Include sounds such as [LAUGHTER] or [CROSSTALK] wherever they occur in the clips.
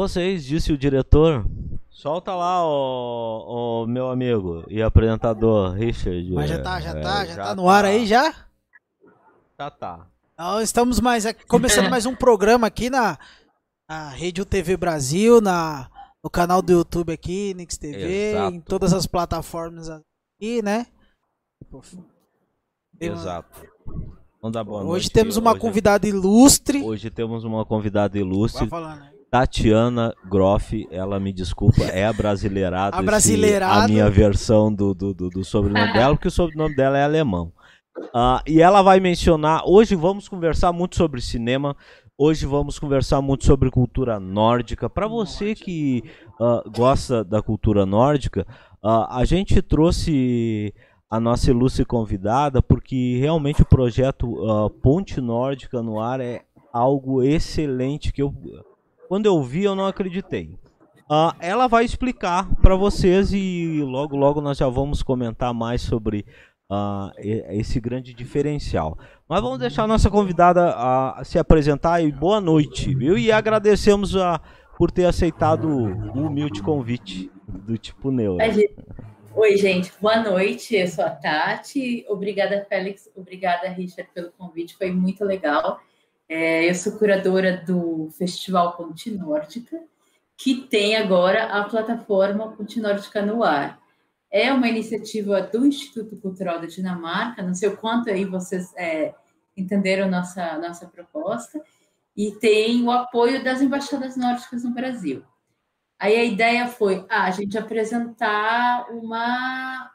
Vocês, disse o diretor. Solta lá, o, meu amigo e apresentador Richard. Mas já tá, já é, tá, já, já tá no ar aí já? Tá, tá. Então, estamos mais começando mais um programa aqui na, na Rede UTV Brasil, na, no canal do YouTube aqui, Nix TV, Exato. em todas as plataformas aqui, né? Exato. Vamos boa Hoje noite. temos uma hoje, convidada ilustre. Hoje temos uma convidada ilustre. Vai falar, né? Tatiana Groff, ela me desculpa, é [LAUGHS] a brasileirada. a brasileirada. a minha versão do, do, do, do sobrenome dela, porque o sobrenome dela é alemão. Uh, e ela vai mencionar. Hoje vamos conversar muito sobre cinema. Hoje vamos conversar muito sobre cultura nórdica. Para você que uh, gosta da cultura nórdica, uh, a gente trouxe a nossa ilustre convidada porque realmente o projeto Ponte Nórdica no Ar é algo excelente que eu quando eu vi, eu não acreditei. Uh, ela vai explicar para vocês e logo logo nós já vamos comentar mais sobre uh, esse grande diferencial. Mas vamos deixar a nossa convidada uh, se apresentar e boa noite, viu? E agradecemos a, por ter aceitado o humilde convite do tipo Neu. Oi, gente, boa noite. Eu sou a Tati. Obrigada, Félix. Obrigada, Richard, pelo convite. Foi muito legal. É, eu sou curadora do Festival Ponte Nórdica, que tem agora a plataforma Ponte Nórdica no ar. É uma iniciativa do Instituto Cultural da Dinamarca, não sei o quanto aí vocês é, entenderam nossa, nossa proposta, e tem o apoio das embaixadas nórdicas no Brasil. Aí a ideia foi ah, a gente apresentar uma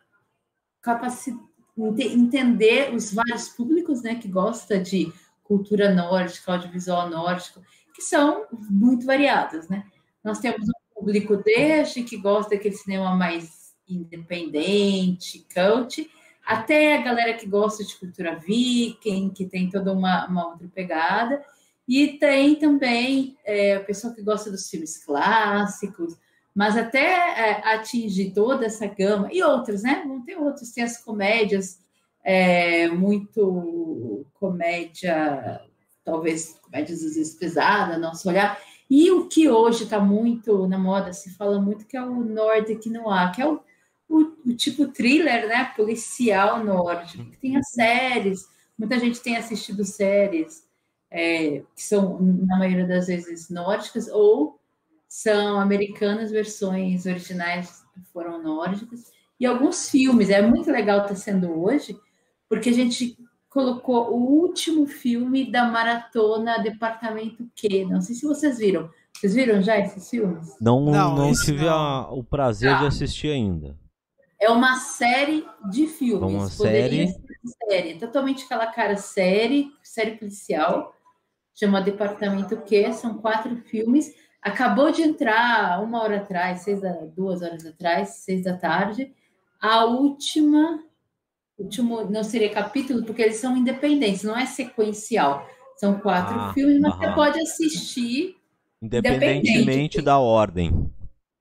capacidade, entender os vários públicos né, que gosta de cultura nórdica, audiovisual nórdico, que são muito variadas, né? Nós temos um público desde que gosta daquele cinema mais independente, cult, até a galera que gosta de cultura viking, que tem toda uma, uma outra pegada, e tem também é, a pessoa que gosta dos filmes clássicos, mas até é, atingir toda essa gama, e outros, né? Vão ter outros, tem as comédias é, muito comédia, talvez comédias às vezes pesada, nosso olhar. E o que hoje está muito na moda, se fala muito, que é o Nordic Noir, que é o, o, o tipo thriller, né, policial nórdico, que tem as séries, muita gente tem assistido séries é, que são, na maioria das vezes, nórdicas, ou são americanas, versões originais foram nórdicas, e alguns filmes, é muito legal estar tá sendo hoje, porque a gente colocou o último filme da maratona Departamento Q. Não sei se vocês viram. Vocês viram já esses filmes? Não, não, não tive não. A, o prazer ah. de assistir ainda. É uma série de filmes. Uma série? série. Totalmente aquela cara série, série policial. Chama Departamento Q. São quatro filmes. Acabou de entrar uma hora atrás, seis da, duas horas atrás, seis da tarde. A última último não seria capítulo, porque eles são independentes, não é sequencial. São quatro ah, filmes, mas você pode assistir independentemente da ordem.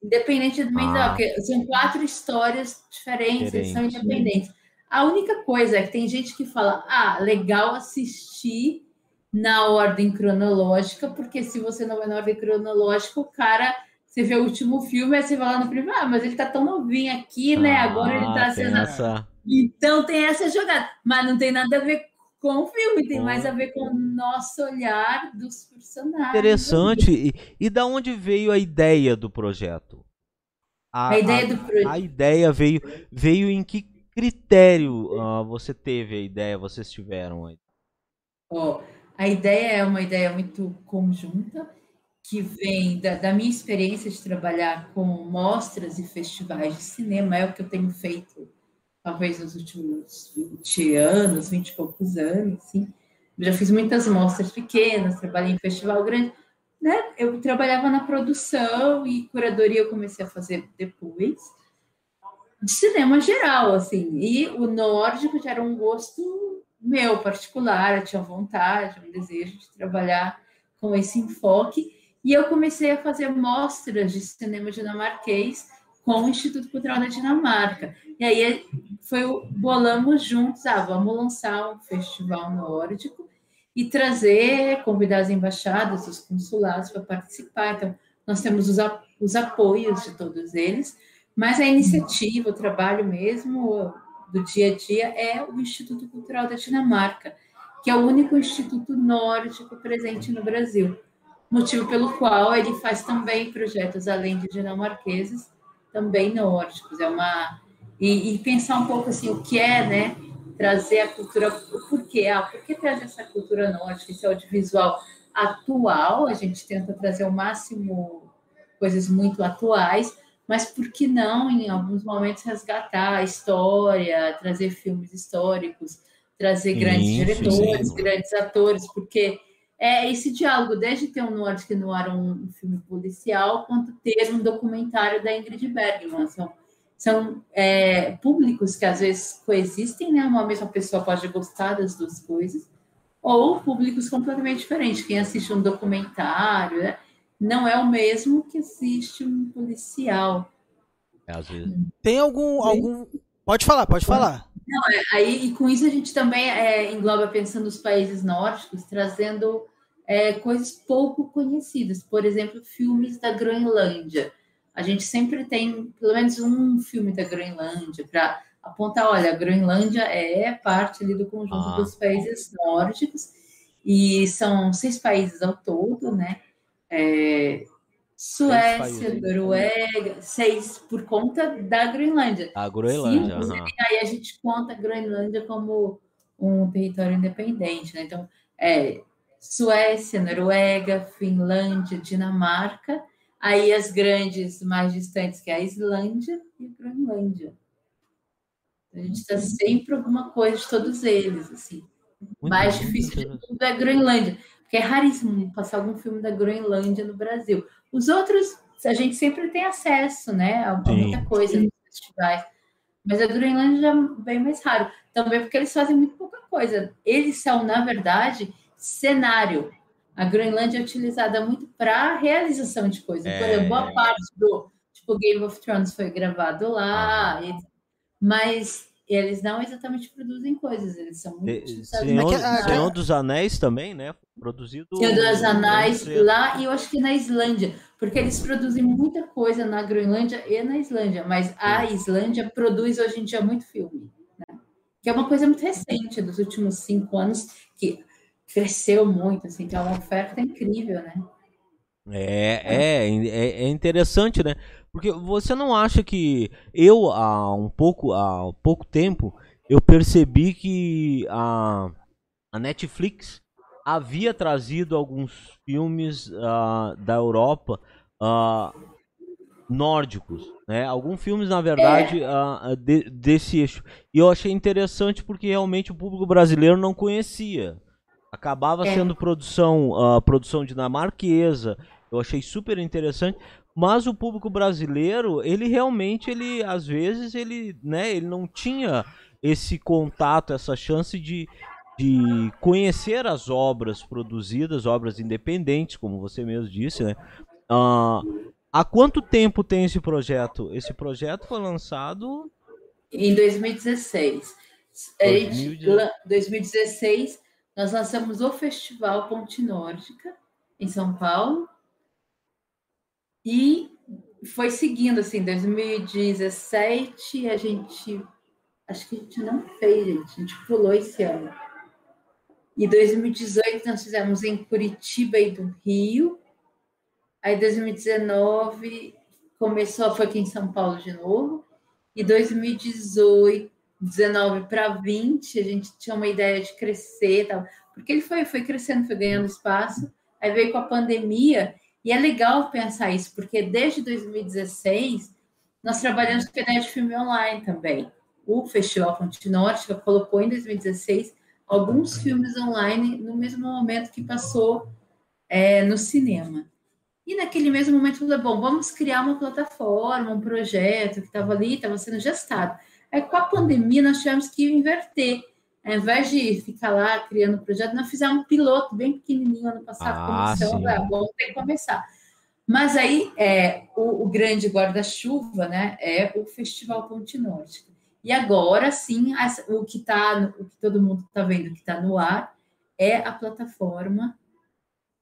Independentemente ah. da porque são quatro histórias diferentes, Diferente. são independentes. A única coisa é que tem gente que fala: "Ah, legal assistir na ordem cronológica, porque se você não vai na ordem cronológica, o cara você vê o último filme, aí você vai lá no primeiro, ah, mas ele tá tão novinho aqui, né? Agora ele tá sendo. Essa... Então tem essa jogada, mas não tem nada a ver com o filme, tem mais a ver com o nosso olhar dos personagens. Interessante. E, e da onde veio a ideia do projeto? A, a ideia do projeto. A ideia veio, veio em que critério uh, você teve a ideia, vocês tiveram aí? Oh, a ideia é uma ideia muito conjunta que vem da, da, minha experiência de trabalhar com mostras e festivais de cinema, é o que eu tenho feito talvez nos últimos 20 anos, 20 e poucos anos. Eu já fiz muitas mostras pequenas, trabalhei em festival grande, né? Eu trabalhava na produção e curadoria eu comecei a fazer depois, de cinema geral, assim. E o nórdico já era um gosto meu particular, eu tinha vontade, um desejo de trabalhar com esse enfoque. E eu comecei a fazer mostras de cinema dinamarquês com o Instituto Cultural da Dinamarca. E aí foi o bolamos juntos, ah, vamos lançar um festival nórdico e trazer, convidar as embaixadas, os consulados para participar. Então, nós temos os, os apoios de todos eles, mas a iniciativa, o trabalho mesmo do dia a dia é o Instituto Cultural da Dinamarca, que é o único instituto nórdico presente no Brasil, motivo pelo qual ele faz também projetos além de dinamarqueses, também nórdicos. É uma e, e pensar um pouco assim o que é, né, trazer a cultura, por quê? Ah, por que trazer essa cultura nórdica, esse audiovisual atual? A gente tenta trazer o máximo coisas muito atuais, mas por que não, em alguns momentos, resgatar a história, trazer filmes históricos, trazer grandes sim, diretores, sim. grandes atores, porque é esse diálogo, desde ter um Nordic Noir, um, um filme policial, quanto ter um documentário da Ingrid Bergman. São, são é, públicos que às vezes coexistem, né? Uma mesma pessoa pode gostar das duas coisas, ou públicos completamente diferentes. Quem assiste um documentário né? não é o mesmo que assiste um policial. É, às vezes. Tem algum, algum. Pode falar, pode falar. Não, é, aí, e com isso a gente também é, engloba pensando nos países nórdicos, trazendo é, coisas pouco conhecidas. Por exemplo, filmes da Groenlândia. A gente sempre tem pelo menos um filme da Groenlândia para apontar, olha, a Groenlândia é parte ali do conjunto ah. dos países nórdicos, e são seis países ao todo, né? É, Suécia, Noruega, seis por conta da Groenlândia. A Groenlândia. Uhum. Aí a gente conta a Groenlândia como um território independente, né? Então, é Suécia, Noruega, Finlândia, Dinamarca, aí as grandes mais distantes, que é a Islândia e a Groenlândia. A gente está sempre alguma coisa de todos eles, assim. Muito mais difícil de tudo é a Groenlândia, porque é raríssimo passar algum filme da Groenlândia no Brasil. Os outros, a gente sempre tem acesso, né, a, muita coisa nos festivais. Mas a Groenlândia é bem mais raro. Também porque eles fazem muito pouca coisa. Eles são, na verdade, cenário. A Groenlândia é utilizada muito para realização de coisas. É... Por exemplo, boa parte do tipo Game of Thrones foi gravado lá, ah. mas eles não exatamente produzem coisas, eles são muito Senhor, Senhor dos Anéis também, né? Produzido. Senhor dos Anéis lá e eu acho que na Islândia, porque eles produzem muita coisa na Groenlândia e na Islândia, mas a Islândia produz hoje em dia muito filme, né? que é uma coisa muito recente, dos últimos cinco anos, que cresceu muito, assim, que é uma oferta incrível, né? É, é, é, é interessante, né? Porque você não acha que eu há um pouco há pouco tempo eu percebi que a, a Netflix havia trazido alguns filmes uh, da Europa uh, nórdicos, né? Alguns filmes na verdade uh, de, desse eixo. E eu achei interessante porque realmente o público brasileiro não conhecia. Acabava é. sendo produção produção dinamarquesa. Eu achei super interessante. Mas o público brasileiro, ele realmente, ele às vezes, ele, né, ele não tinha esse contato, essa chance de, de conhecer as obras produzidas, obras independentes, como você mesmo disse, né? Uh, há quanto tempo tem esse projeto? Esse projeto foi lançado em 2016. 2016, 2016 nós lançamos o Festival Ponte Nórdica em São Paulo e foi seguindo, assim, 2017 a gente. Acho que a gente não fez, gente. A gente pulou esse ano. E 2018 nós fizemos em Curitiba e do Rio. Aí 2019 começou, foi aqui em São Paulo de novo. E 2018, 19 para 20, a gente tinha uma ideia de crescer, tal, porque ele foi, foi crescendo, foi ganhando espaço. Aí veio com a pandemia e é legal pensar isso, porque desde 2016 nós trabalhamos com a ideia de filme online também. O Festival Fonte Nórdica colocou em 2016 alguns filmes online no mesmo momento que passou é, no cinema. E naquele mesmo momento falou, bom, vamos criar uma plataforma, um projeto que estava ali, estava sendo gestado. Aí com a pandemia nós tivemos que inverter ao invés de ficar lá criando projeto, nós fizemos um piloto bem pequenininho ano passado, ah, começou, ah, vamos ter que começar. Mas aí é, o, o grande guarda-chuva né, é o Festival Ponte Nórdica. E agora sim, o que tá, o que todo mundo está vendo que está no ar é a plataforma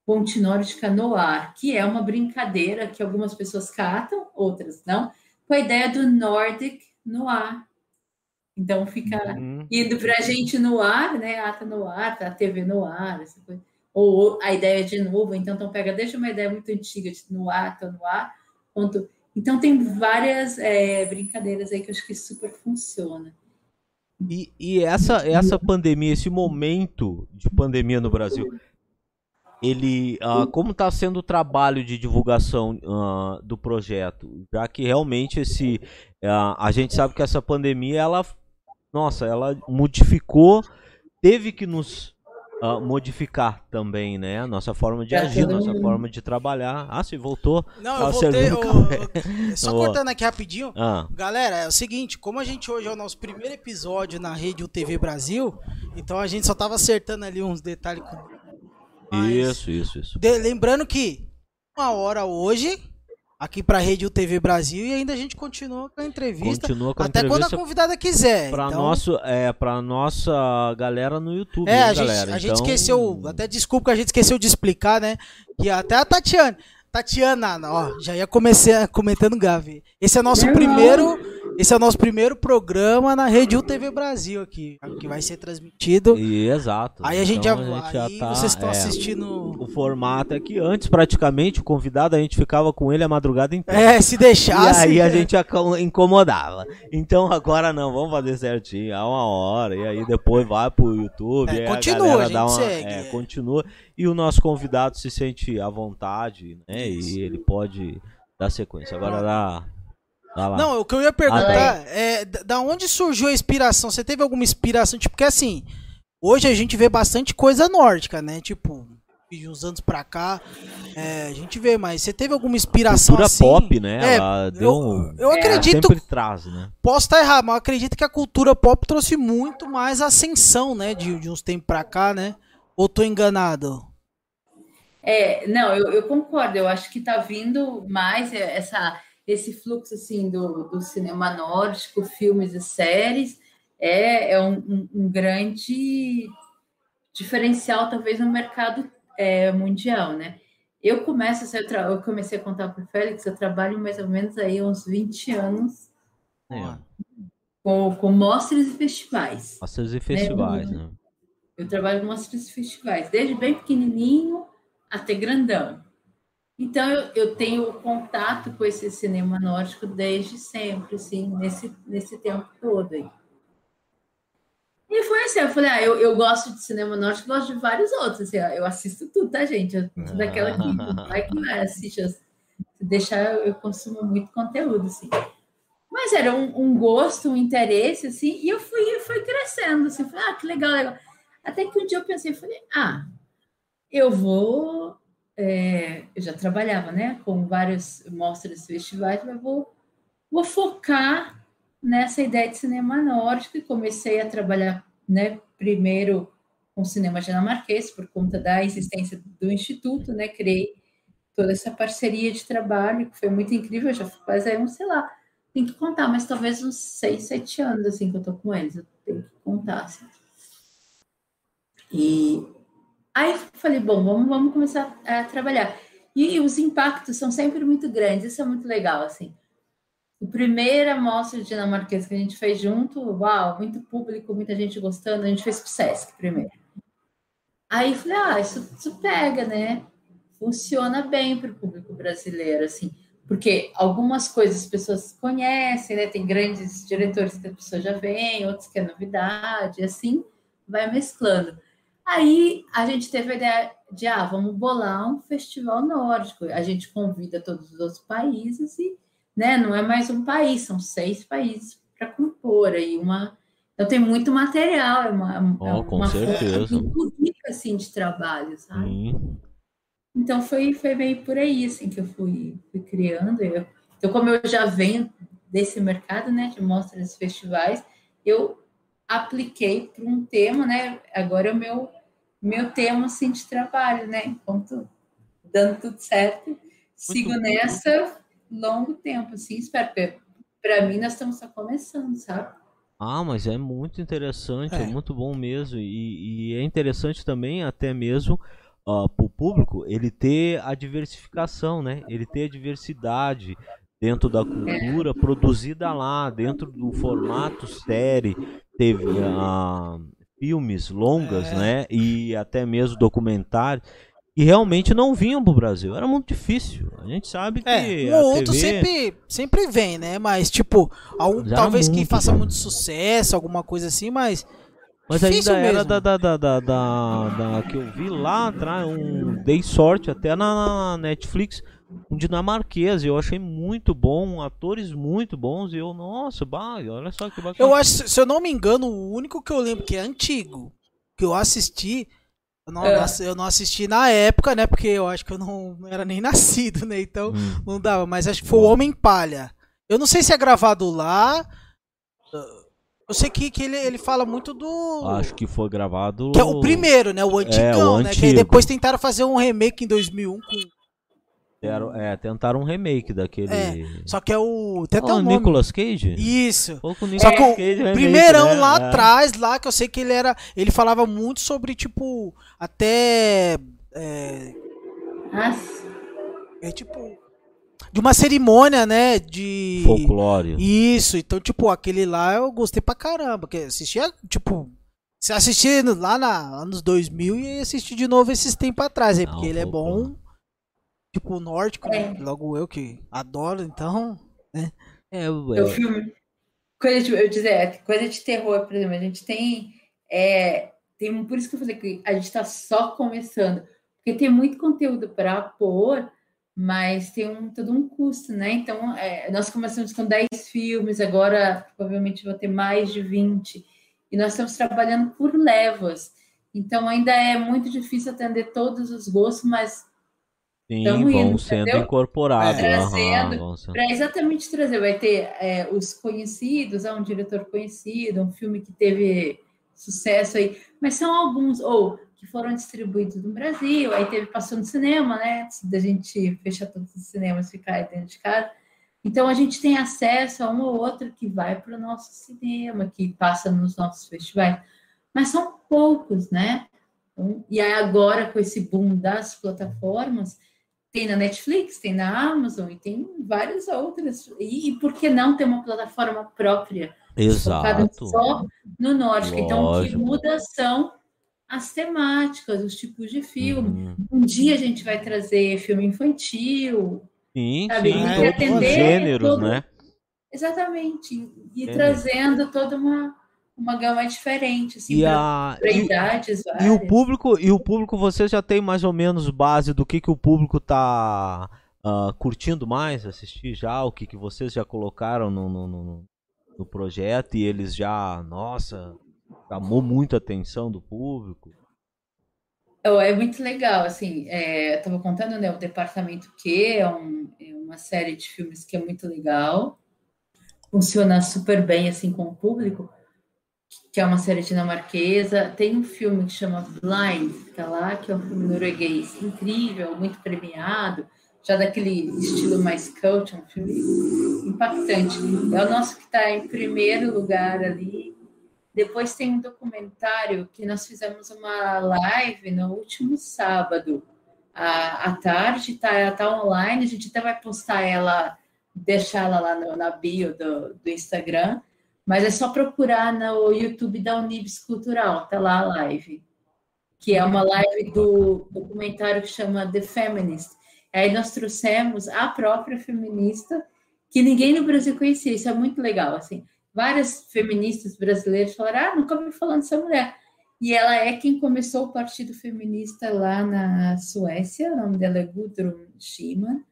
Ponte Nórdica no ar, que é uma brincadeira que algumas pessoas catam, outras não, com a ideia do Nordic no ar. Então fica uhum. indo para a gente no ar, né? Ah, tá no ar, tá a TV no ar, essa coisa. Ou a ideia de novo, então, então pega, deixa uma ideia muito antiga de no ar, tá no ar, ponto. Então tem várias é, brincadeiras aí que eu acho que super funciona. E, e essa, essa pandemia, esse momento de pandemia no Brasil, ele uh, como está sendo o trabalho de divulgação uh, do projeto já que realmente esse uh, a gente sabe que essa pandemia ela nossa ela modificou teve que nos modificar também né? A nossa forma de é, agir nossa forma de trabalhar. Ah se voltou não eu voltei eu, só cortando aqui rapidinho. Ah. galera é o seguinte como a gente hoje é o nosso primeiro episódio na rede UTV Brasil então a gente só tava acertando ali uns detalhes com isso, isso, isso. De, lembrando que uma hora hoje, aqui pra Rede UTV Brasil, e ainda a gente continua com a entrevista. Continua com a até entrevista quando a convidada quiser. Pra, então... nosso, é, pra nossa galera no YouTube. É, hein, a, gente, galera? a então... gente esqueceu, até desculpa que a gente esqueceu de explicar, né? Que até a Tatiana. Tatiana, ó, já ia começar comentando Gavi. Esse é nosso primeiro esse é o nosso primeiro programa na Rede UTV Brasil aqui, que vai ser transmitido. E, exato. Aí a gente, então, já, a gente já aí tá, vocês estão é, assistindo. O formato é que antes, praticamente, o convidado a gente ficava com ele a madrugada inteira. É, se deixasse. E aí a gente incomodava. Então agora não, vamos fazer certinho, há uma hora. E aí depois vai pro YouTube. É, continua, a, a gente uma, segue. É, continua. E o nosso convidado se sente à vontade, né? Isso. E ele pode dar sequência. Agora dá. Não, o que eu ia perguntar é da onde surgiu a inspiração? Você teve alguma inspiração? Tipo, porque assim, hoje a gente vê bastante coisa nórdica, né? Tipo, de uns anos pra cá, é, a gente vê, mas você teve alguma inspiração cultura assim? pop, né? É, Ela deu eu, um... eu acredito. Sempre traz, né? Posso estar errado, mas eu acredito que a cultura pop trouxe muito mais ascensão, né? De, de uns tempos pra cá, né? Ou tô enganado? É, não, eu, eu concordo. Eu acho que tá vindo mais essa esse fluxo assim do, do cinema nórdico, filmes e séries, é, é um, um, um grande diferencial, talvez, no mercado é, mundial, né? Eu começo, eu, eu comecei a contar para o Félix, eu trabalho mais ou menos aí uns 20 anos é. com, com mostras e festivais. Mostras e festivais, né? né? Eu trabalho com mostras e festivais, desde bem pequenininho até grandão. Então, eu, eu, tenho contato com esse cinema nórdico desde sempre, assim, nesse, nesse tempo todo aí. E foi assim, eu falei, ah, eu, eu gosto de cinema nórdico, gosto de vários outros, assim, eu assisto tudo, tá, gente? Eu sou daquela que [LAUGHS] vai que vai, assiste, se deixar, eu consumo muito conteúdo, assim. Mas era um, um, gosto, um interesse, assim, e eu fui, fui crescendo, assim, falei, ah, que legal, legal. Até que um dia eu pensei, falei, ah, eu vou é, eu já trabalhava né, com várias mostras festivais, mas vou, vou focar nessa ideia de cinema nórdico e comecei a trabalhar né, primeiro com cinema dinamarquês por conta da existência do instituto, né, criei toda essa parceria de trabalho que foi muito incrível, já faz aí um, sei lá, tem que contar, mas talvez uns seis, sete anos assim que eu tô com eles, eu tenho que contar. Assim. E Aí falei, bom, vamos, vamos começar a trabalhar. E os impactos são sempre muito grandes, isso é muito legal, assim. A primeira mostra dinamarquesa que a gente fez junto, uau, muito público, muita gente gostando, a gente fez com o Sesc primeiro. Aí falei, ah, isso, isso pega, né? Funciona bem para o público brasileiro, assim, porque algumas coisas as pessoas conhecem, né? Tem grandes diretores que a pessoa já vem, outros que é novidade, assim, vai mesclando. Aí a gente teve a ideia de, ah, vamos bolar um festival nórdico. A gente convida todos os outros países e, né, não é mais um país, são seis países para compor aí uma. Então tem muito material, é uma, oh, é uma certeza. muito rica assim de trabalho, sabe? Então foi, foi meio por aí assim que eu fui, fui criando. Eu, então, como eu já venho desse mercado, né, de mostras e festivais, eu apliquei para um tema, né? Agora é o meu, meu tema assim, de trabalho, né? Enquanto dando tudo certo, sigo muito nessa bom. longo tempo, assim, espero. Para mim, nós estamos só começando, sabe? Ah, mas é muito interessante, é, é muito bom mesmo. E, e, é interessante também, até mesmo, uh, para o público ele ter a diversificação, né? Ele ter a diversidade dentro da cultura produzida lá, dentro do formato série, teve uh, filmes longas, é. né? E até mesmo documentários e realmente não vinham pro Brasil. Era muito difícil. A gente sabe que. É, um ou outro TV... sempre, sempre vem, né? Mas, tipo, algum, talvez muito, que faça muito sucesso, alguma coisa assim, mas. Mas ainda mesmo. era da, da, da, da, da, da, que eu vi lá atrás, um dei sorte até na Netflix, um dinamarquês, eu achei muito bom, atores muito bons, e eu, nossa, bah, olha só que bacana. Eu acho, se eu não me engano, o único que eu lembro que é antigo, que eu assisti, eu não, é. eu não assisti na época, né? Porque eu acho que eu não, não era nem [LAUGHS] nascido, né? Então hum. não dava. Mas acho que foi o Homem Palha. Eu não sei se é gravado lá. Eu sei que, que ele, ele fala muito do. Acho que foi gravado. Que é o primeiro, né? O antigão, é, o né? Que depois tentaram fazer um remake em 2001 com Deram, é, tentaram um remake daquele. É, só que é o. Tem até oh, o Nicolas Cage? Isso. Nicolas só que o Cage, remake, primeirão né? lá é. atrás, lá que eu sei que ele era. Ele falava muito sobre, tipo, até. É, Nossa. é tipo. De uma cerimônia, né? De. Folclore. Isso. Então, tipo, aquele lá eu gostei pra caramba. Porque assistia, tipo. Se assistindo lá na anos 2000 e assistir de novo esses tempos atrás aí, porque Não, ele é bom tipo nórdico, né? é. logo eu que adoro, então, né? É, o é. filme. Coisa de, eu dizer, é, coisa de terror, por exemplo, a gente tem. É, tem por isso que eu falei que a gente está só começando. Porque tem muito conteúdo para pôr, mas tem um, todo um custo, né? Então, é, nós começamos com 10 filmes, agora provavelmente vou ter mais de 20. E nós estamos trabalhando por levas. Então, ainda é muito difícil atender todos os gostos, mas Sim, vão indo, sendo entendeu? incorporados. É. Trazendo, para exatamente trazer. Vai ter é, os conhecidos, é um diretor conhecido, um filme que teve sucesso aí, mas são alguns, ou que foram distribuídos no Brasil, aí teve passou no cinema, né? Antes da gente fechar todos os cinemas ficar dentro de casa. Então a gente tem acesso a um ou outro que vai para o nosso cinema, que passa nos nossos festivais, mas são poucos, né? Então, e aí agora com esse boom das plataformas, tem na Netflix, tem na Amazon e tem várias outras. E, e por que não ter uma plataforma própria? Exato. Só no nórdico. Então, o que muda são as temáticas, os tipos de filme. Uhum. Um dia a gente vai trazer filme infantil. Sim, sabe? sim. E atender gêneros, todo... né? Exatamente. E trazendo toda uma uma gama diferente, assim, para idades várias. E o público, e o público, você já tem mais ou menos base do que, que o público tá uh, curtindo mais assistir já, o que, que vocês já colocaram no, no, no, no projeto e eles já, nossa, chamou muita atenção do público. É muito legal, assim, é, eu tava contando, né, o Departamento Q é, um, é uma série de filmes que é muito legal, funciona super bem, assim, com o público, que é uma série dinamarquesa. Tem um filme que chama Blind, que tá lá, que é um filme norueguês incrível, muito premiado, já daquele estilo mais cult, é um filme impactante. É o nosso que está em primeiro lugar ali. Depois tem um documentário que nós fizemos uma live no último sábado à, à tarde, tá, tá online, a gente até vai postar ela, deixar ela lá no, na bio do, do Instagram mas é só procurar no YouTube da Unibis Cultural, tá lá a live. Que é uma live do documentário que chama The Feminist. Aí nós trouxemos a própria feminista, que ninguém no Brasil conhecia. Isso é muito legal, assim. Várias feministas brasileiras falaram: ah, nunca ouvi falando dessa mulher. E ela é quem começou o Partido Feminista lá na Suécia, o nome dela é Gudrun Schyman.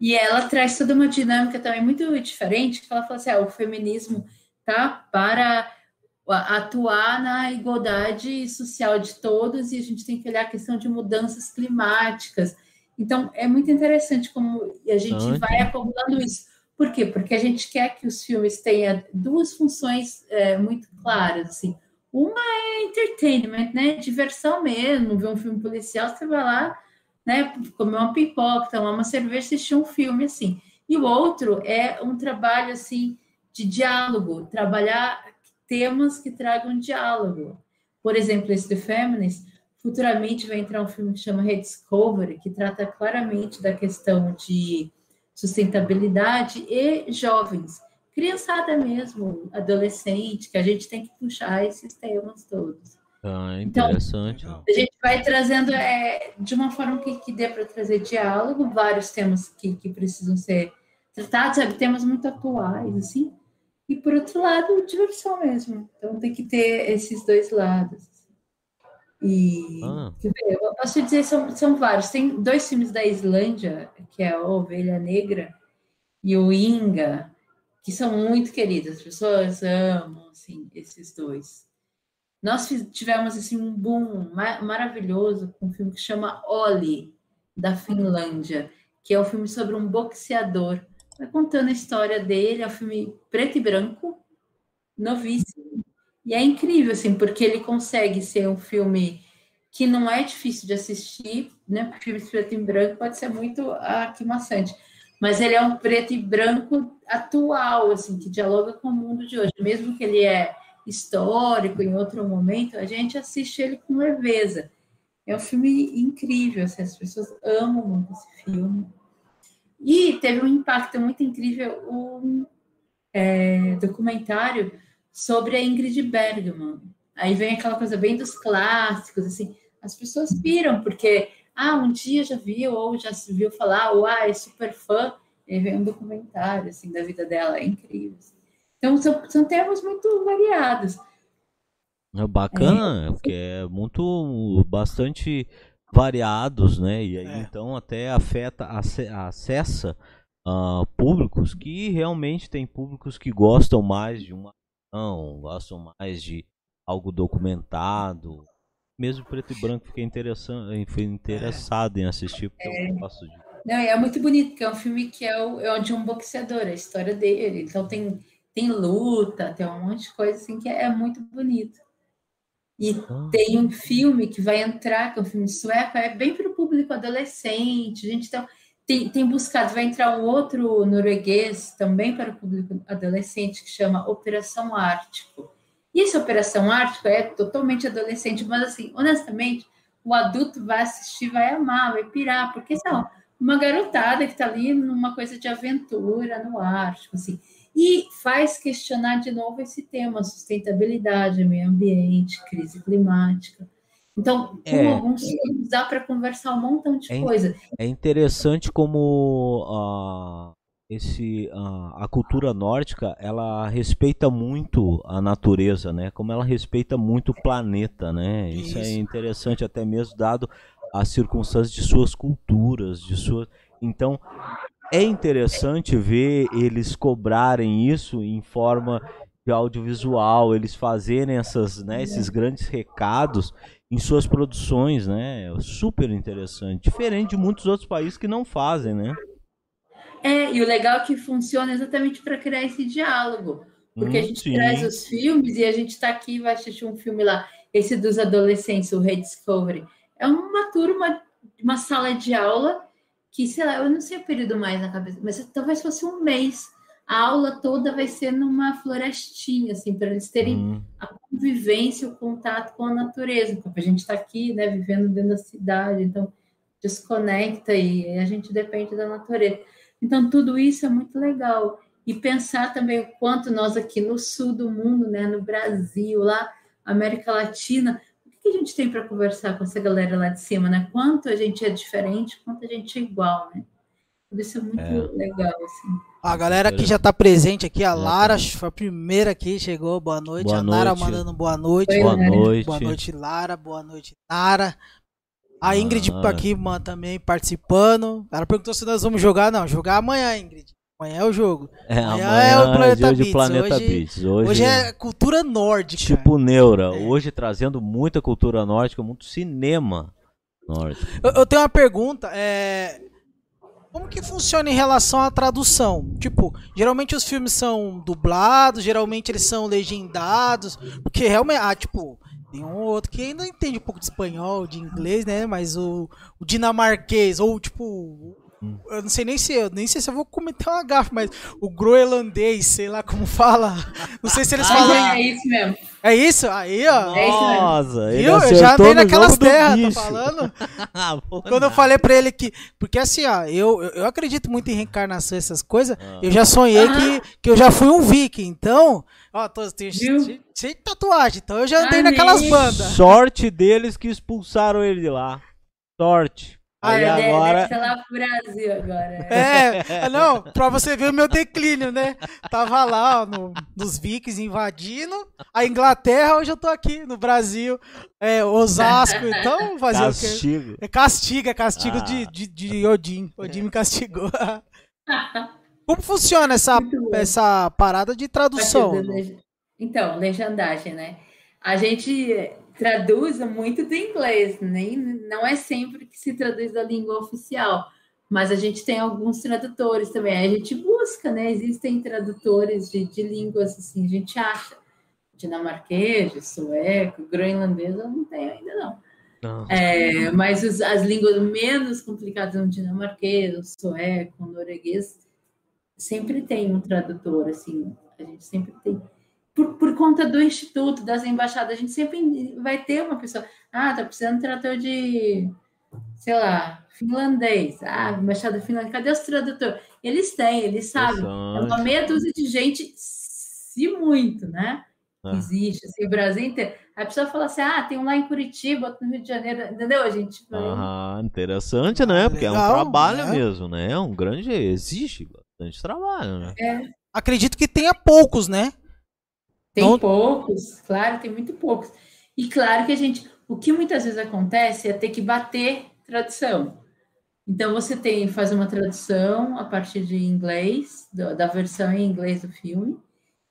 E ela traz toda uma dinâmica também muito diferente, que ela fala assim, ah, o feminismo tá para atuar na igualdade social de todos e a gente tem que olhar a questão de mudanças climáticas. Então, é muito interessante como a gente vai acumulando isso. Por quê? Porque a gente quer que os filmes tenham duas funções é, muito claras, assim. Uma é entertainment, né? Diversão mesmo, ver um filme policial, você vai lá, né? Comer uma pipoca, tomar uma cerveja, assistir um filme, assim. E o outro é um trabalho, assim, de diálogo, trabalhar temas que tragam diálogo. Por exemplo, esse The Feminist futuramente vai entrar um filme que chama Rediscovery, que trata claramente da questão de sustentabilidade e jovens, criançada mesmo, adolescente, que a gente tem que puxar esses temas todos. Ah, então, interessante. Então, a gente vai trazendo é, de uma forma que, que dê para trazer diálogo, vários temas que, que precisam ser tratados, sabe, temas muito atuais, assim, e por outro lado, diversão mesmo. Então tem que ter esses dois lados. E ah. eu posso dizer, são, são vários. Tem dois filmes da Islândia, que é a Ovelha Negra e o Inga, que são muito queridos. As pessoas amam assim, esses dois. Nós tivemos assim, um boom maravilhoso com um filme que chama Oli, da Finlândia, que é um filme sobre um boxeador. Vai contando a história dele, é um filme preto e branco, novíssimo. E é incrível, assim, porque ele consegue ser um filme que não é difícil de assistir, né? Filme preto e branco pode ser muito ah. Mas ele é um preto e branco atual, assim, que dialoga com o mundo de hoje. Mesmo que ele é histórico em outro momento, a gente assiste ele com leveza. É um filme incrível, assim, as pessoas amam muito esse filme. E teve um impacto muito incrível um é, documentário sobre a Ingrid Bergman. Aí vem aquela coisa bem dos clássicos, assim, as pessoas piram, porque, ah, um dia já viu, ou já se viu falar, ou, ah, é super fã, e vem um documentário, assim, da vida dela, é incrível. Assim. Então, são, são temas muito variados. É bacana, é, porque é muito, bastante variados, né? E aí, é. então, até afeta, acessa uh, públicos que realmente tem públicos que gostam mais de uma ação, gostam mais de algo documentado. Mesmo preto e branco fiquei interessante, fui interessado é. em assistir porque é. eu gosto de. Não, é muito bonito, porque é um filme que é, o, é de um boxeador, a história dele. Então tem, tem luta, tem um monte de coisa assim que é, muito bonito. E ah. tem um filme que vai entrar, que é um filme sueco, é bem para o público adolescente. A gente então, tem, tem buscado, vai entrar um outro norueguês também para o público adolescente que chama Operação Ártico. E essa Operação Ártico é totalmente adolescente, mas assim, honestamente, o adulto vai assistir, vai amar, vai pirar, porque são uma garotada que está ali numa coisa de aventura no Ártico, assim, e faz questionar de novo esse tema, sustentabilidade, meio ambiente, crise climática. Então, com é, alguns filmes dá para conversar um montão de é, coisa. É interessante como uh, esse, uh, a cultura nórdica ela respeita muito a natureza, né? Como ela respeita muito o planeta, né? Isso, é Isso é interessante até mesmo dado as circunstâncias de suas culturas, de suas. Então, é interessante ver eles cobrarem isso em forma de audiovisual, eles fazerem essas, né, esses grandes recados em suas produções, né? Super interessante. Diferente de muitos outros países que não fazem, né? É, e o legal é que funciona exatamente para criar esse diálogo. Porque hum, a gente sim. traz os filmes e a gente está aqui e vai assistir um filme lá, esse dos adolescentes, o Rediscovery. É uma turma, uma sala de aula que, sei lá, eu não sei o período mais na cabeça, mas talvez fosse um mês a aula toda vai ser numa florestinha, assim, para eles terem uhum. a convivência, o contato com a natureza, porque a gente está aqui, né, vivendo dentro da cidade, então desconecta e a gente depende da natureza. Então, tudo isso é muito legal. E pensar também o quanto nós aqui no sul do mundo, né, no Brasil, lá, América Latina, que a gente tem para conversar com essa galera lá de cima, né? Quanto a gente é diferente, quanto a gente é igual, né? Tudo isso é muito é. legal, assim. A galera que já tá presente aqui, a Lara foi a primeira aqui, chegou, boa noite. Boa a Nara noite. mandando boa noite. Boa noite. Boa noite, Lara. Boa noite, Nara. A Ingrid ah. aqui mano, também participando. Ela perguntou se nós vamos jogar. Não, jogar amanhã, Ingrid. Amanhã é o jogo. É, amanhã, amanhã é o Planeta, é Beats. Planeta hoje, Beats. Hoje, hoje, é cultura nórdica. Tipo Neura. É. Hoje trazendo muita cultura nórdica, muito cinema nórdico. Eu, eu tenho uma pergunta. É, como que funciona em relação à tradução? Tipo, geralmente os filmes são dublados, geralmente eles são legendados, porque realmente, ah, tipo, tem um outro que ainda entende um pouco de espanhol, de inglês, né? Mas o, o dinamarquês, ou tipo, eu não sei nem se eu nem sei se eu vou cometer uma gafe, mas o groenlandês, sei lá como fala. Não sei se eles Ah, falam. é isso mesmo. É isso? Aí, ó. É isso mesmo. Nossa, ele Viu? Eu já andei no naquelas terras, tô bicho. falando. [LAUGHS] Ah, Quando eu falei pra ele que. Porque assim, ó, eu, eu, acredito muito em reencarnação, essas coisas. Ah. Eu já sonhei que, que eu já fui um viking. Então, ó, tô tenho Viu? cheio cheio de tatuagem. Então eu já andei Amém. naquelas bandas. Sorte deles que expulsaram ele de lá. Sorte. Aí Deve- agora. Deve ser lá pro Brasil agora. É, não, pra você ver o meu declínio, né? Tava lá, ó, no- nos vikings invadindo a Inglaterra, hoje eu tô aqui no Brasil, é, Osasco, então fazer o quê? Castigo. É castigo, é castigo Ah. de, de, de Odin. Odin me castigou. [LAUGHS] Como funciona essa, essa parada de tradução? Então, legendagem, né? A gente traduz muito do inglês, nem não é sempre que se traduz da língua oficial, mas a gente tem alguns tradutores também. A gente busca, né? Existem tradutores de, de línguas assim, a gente acha. Dinamarquês, sueco, groenlandês, eu não tenho ainda não. Não. É, mas os- as línguas menos complicadas, o dinamarquês, o sueco, o norueguês, sempre tem um tradutor, assim, a gente sempre tem. Por, por conta do instituto, das embaixadas, a gente sempre vai ter uma pessoa. Ah, tá precisando de tradutor de, sei lá, finlandês. Ah, embaixada finlandesa, cadê os tradutores? Eles têm, eles sabem. É uma meia dúzia de gente, se muito, né? Ah. Existe, assim, o Brasil inteiro. Aí a pessoa fala assim: ah, tem um lá em Curitiba, outro no Rio de Janeiro, entendeu? A gente vai. Aham, interessante, né? Porque é um Legal, trabalho né? mesmo, né? É um grande. Exige bastante trabalho, né? Acredito que tenha poucos, né? Tem Não- poucos, claro, tem muito poucos. E claro que a gente, o que muitas vezes acontece é ter que bater tradução. Então você tem faz uma tradução a partir de inglês, do- da versão em inglês do filme,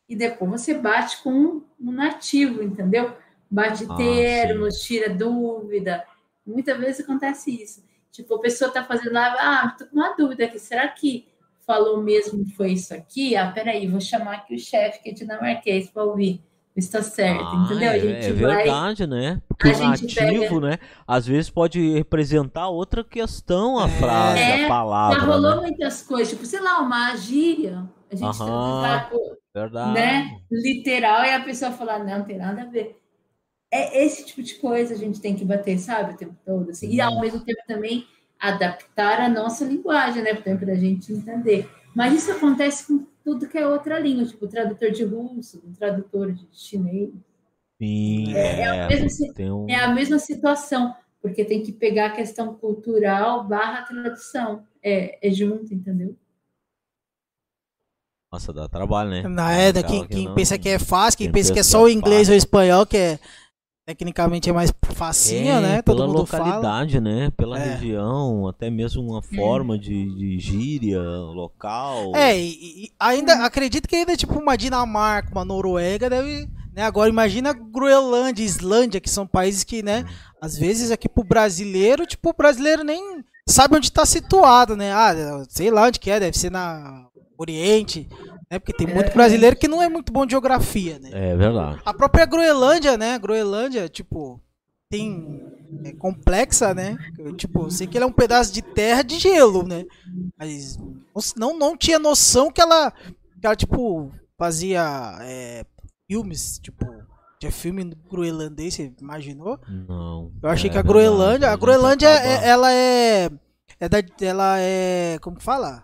e depois você bate com um, um nativo, entendeu? Bate Ah, termos, tira dúvida. Muitas vezes acontece isso. Tipo, a pessoa está fazendo lá, ah, tô com uma dúvida aqui, será que falou mesmo foi isso aqui? Ah, peraí, vou chamar aqui o chefe que é dinamarquês para ouvir. Está certo, Ah, entendeu? é, A gente é vai. verdade, né? Porque o nativo, né? Às vezes pode representar outra questão a frase, É, a palavra. Já rolou né? muitas coisas, tipo, sei lá, uma gíria. A gente Aham. por- Verdade. né, literal e a pessoa falar, não, não tem nada a ver. É esse tipo de coisa a gente tem que bater, sabe, o tempo todo. Assim. E ao mesmo tempo também adaptar a nossa linguagem, né, para tempo da gente entender. Mas isso acontece com tudo que é outra língua, tipo tradutor de russo, tradutor de chinês. Sim, É, é a é, mesma um... É a mesma situação, porque tem que pegar a questão cultural barra tradução. É, é junto, entendeu? Nossa, dá trabalho, né? Na é, Acaba quem, quem não- pensa que é fácil, quem quem pensa que é pensa só que o inglês fácil. ou o espanhol, que é tecnicamente é mais facinho, É, né? Todo pela mundo fala. localidade, né? Pela É. região, até mesmo uma forma de, de gíria local. É, e, e ainda acredito que ainda tipo uma Dinamarca, uma Noruega deve, né? Agora imagina Groenlândia, Islândia, que são países que, né, às vezes aqui pro brasileiro, tipo, o brasileiro nem sabe onde tá situado, né? Ah, sei lá onde que é, deve ser na Oriente, né? Porque tem muito brasileiro que não é muito bom de geografia, né? É verdade. A própria Groenlândia, né? Groenlândia, tipo, tem. É complexa, né? Eu, tipo, eu sei que ela é um pedaço de terra de gelo, né? Mas não, não tinha noção que ela, que ela tipo, fazia é, filmes, tipo, tinha filme groenlandês, você imaginou? Não. Eu achei é que a verdade, Groenlândia. A Groenlândia, é- ela é. é da, ela é. Como que fala?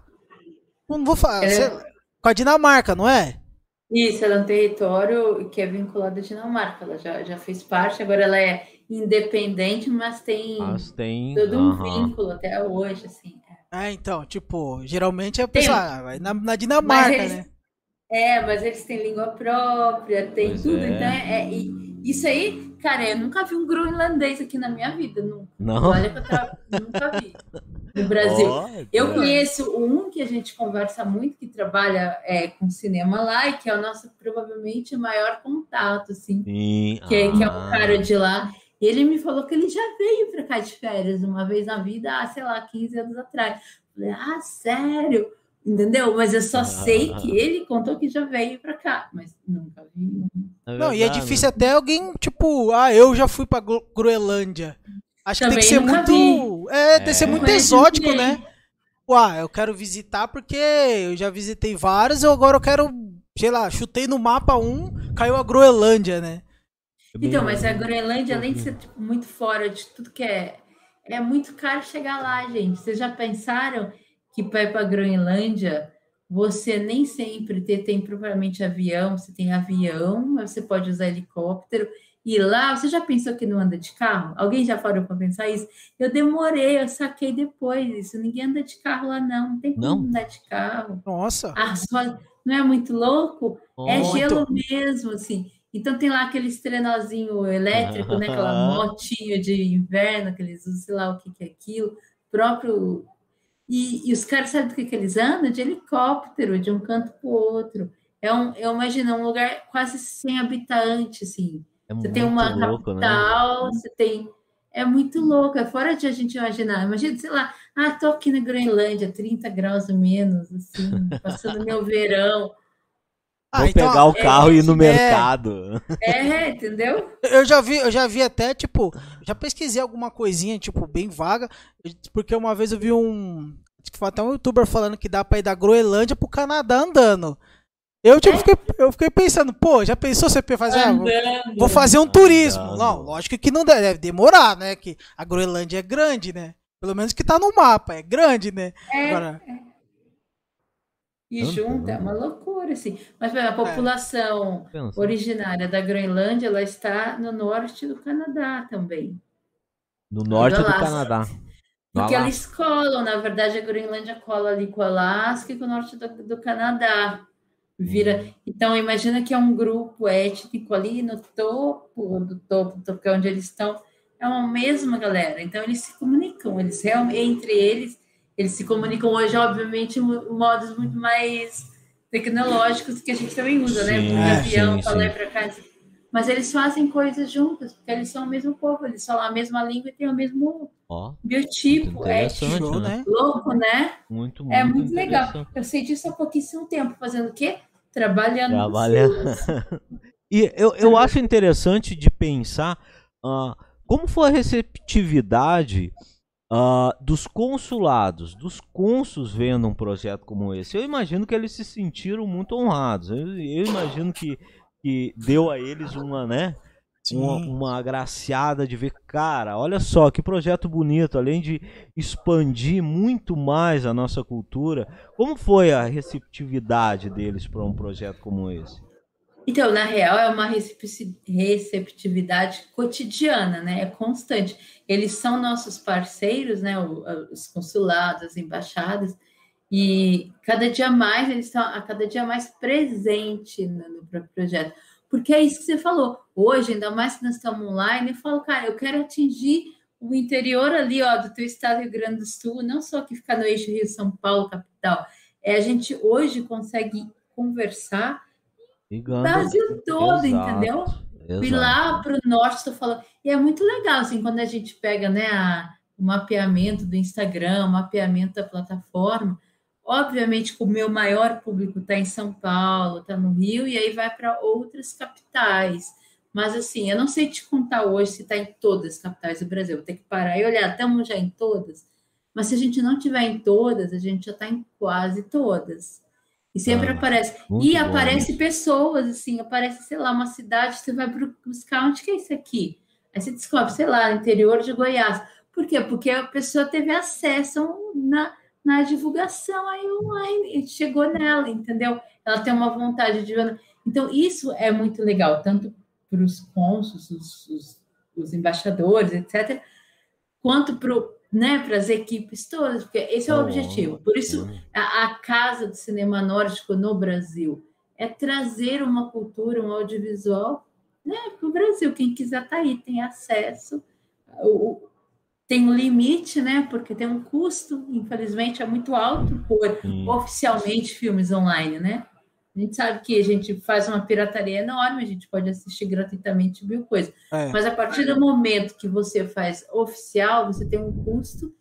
Não vou falar. É. com a Dinamarca, não é? Isso, ela é um território que é vinculado à Dinamarca. Ela já, já fez parte, agora ela é independente, mas tem Mas tem. todo um vínculo até hoje, assim. É, então, tipo, geralmente a Tem- pessoa ah, vai na, na Dinamarca, Mas eles- né? É, mas eles têm língua própria, tem Pois tudo. é. Então, é, é- e isso aí, cara, eu nunca vi um groenlandês aqui na minha vida. Não, Não? olha que eu tra- nunca vi no Brasil. Ó, Eu é. conheço um que a gente conversa muito, que trabalha é, com cinema lá, e que é o nosso, provavelmente, maior contato, assim, Sim. que, é- que é ah, um cara de lá. E ele me falou que ele já veio para cá de férias uma vez na vida, há, sei lá, 15 anos atrás. Eu Falei, ah, sério? Entendeu? Mas eu só Ah. sei que ele contou que já veio para cá, mas nunca vi. é Não, e é difícil até alguém, tipo, ah, eu já fui pra Gro- Groenlândia. Acho que tem que Também ser muito. É, tem que ser É. muito exótico, né? ah, eu quero visitar porque eu já visitei vários, eu agora eu quero, sei lá, chutei no mapa um, caiu a Groenlândia, né? Então, mas a Groenlândia, além de ser tipo, muito fora de tudo que é. É muito caro chegar lá, gente. Vocês já pensaram que para ir para a Groenlândia você nem sempre tem, tem propriamente avião, você tem avião, mas você pode usar helicóptero. E lá, você já pensou que não anda de carro? Alguém já parou para pensar isso? Eu demorei, eu saquei depois isso. Ninguém anda de carro lá, não. Não tem como não? andar de carro. Nossa! Ah, só, não é muito louco? Oh, é gelo muito... mesmo, assim. Então tem lá aquele trenozinho elétrico, né? Aquela motinha de inverno, aqueles, sei lá o que, que é aquilo, próprio. E, e os caras sabem do que, que eles andam? De helicóptero, de um canto para o outro. É um, eu imagino, um lugar quase sem habitante, assim. É você tem uma louco, né? capital, né? você tem. É muito louco, é fora de a gente imaginar. Imagina, sei lá, ah, tô aqui na Groenlândia, 30 graus ou menos, assim, passando meu verão. [LAUGHS] Ah, Vou então, pegar o é, carro é, e ir no é, mercado. É, entendeu? Eu já vi, eu já vi até, tipo, já pesquisei alguma coisinha, tipo, bem vaga, porque uma vez eu vi um. Acho que foi até um youtuber falando que dá pra ir da Groenlândia pro Canadá andando. Eu, tipo, fiquei, eu fiquei pensando, pô, já pensou você fazer. Ah, vou fazer um turismo. Andando. Não, lógico que não deve, deve, demorar, né? Que a Groenlândia é grande, né? Pelo menos que tá no mapa, é grande, né? É, Agora... É. E junta, é uma loucura, assim. Mas a é. população é. originária da Groenlândia, ela está no norte do Canadá também. No norte do, do Canadá. Porque eles colam, na verdade, a Groenlândia cola ali com o Alasca e com o norte do, do Canadá vira. Uhum. Então, imagina que é um grupo étnico ali no topo do topo, do topo que é onde eles estão, é uma mesma galera. Então, eles se comunicam, eles realmente, entre eles, eles se comunicam hoje, obviamente, em modos muito mais tecnológicos que a gente também usa, né? sim, né? avião, para lá e para cá. Mas eles fazem coisas juntas, porque eles são o mesmo povo, eles falam a mesma língua e têm o mesmo oh, biotipo. É tipo, né? louco, né? Muito, muito É muito legal. Eu sei disso há pouquíssimo tempo, fazendo o quê? Trabalhando. Trabalhando. [LAUGHS] e eu, eu acho interessante de pensar uh, como foi a receptividade uh, dos consulados, dos cônsuls vendo um projeto como esse. Eu imagino que eles se sentiram muito honrados. Eu, eu imagino que, que deu a eles uma, né? uma, uma agraciada de ver, cara, olha só que projeto bonito, além de expandir muito mais a nossa cultura, como foi a receptividade deles para um projeto como esse? Então, na real, é uma receptividade cotidiana, né? É constante. Eles são nossos parceiros, né? Os consulados, as embaixadas, e cada dia mais eles estão a cada dia mais presente no, no projeto. Porque é isso que você falou. Hoje, ainda mais que nós estamos online, eu falo, cara, eu quero atingir o interior ali, ó, do teu estado Rio Grande do Sul, não só que fica no eixo Rio-São Paulo, capital. É, a gente hoje consegue conversar o Brasil todo, Exato. entendeu? Exato. E lá para o norte, estou falando. E é muito legal, assim, quando a gente pega né, a, o mapeamento do Instagram, o mapeamento da plataforma, Obviamente que o meu maior público está em São Paulo, está no Rio, e aí vai para outras capitais. Mas assim, eu não sei te contar hoje se está em todas as capitais do Brasil. Vou ter que parar e olhar, estamos já em todas. Mas se a gente não tiver em todas, a gente já está em quase todas. E sempre ah, aparece. E bom. aparece pessoas, assim, aparece, sei lá, uma cidade, você vai buscar onde que é isso aqui? Aí você descobre, sei lá, interior de Goiás. Por quê? Porque a pessoa teve acesso na, na divulgação aí online, chegou nela, entendeu? Ela tem uma vontade de. Então, isso é muito legal, tanto para os cônsuls, os, os, os, embaixadores, etc., quanto para né, as equipes todas, porque esse é o oh, objetivo. Por isso, a, a Casa do Cinema Nórdico no Brasil é trazer uma cultura, um audiovisual né, para o Brasil. Quem quiser estar tá aí tem acesso. O, tem um limite, né? Porque tem um custo, infelizmente, é muito alto por Sim. oficialmente filmes online, né? A gente sabe que a gente faz uma pirataria enorme, a gente pode assistir gratuitamente mil coisas. É. Mas a partir do momento que você faz oficial, você tem um custo,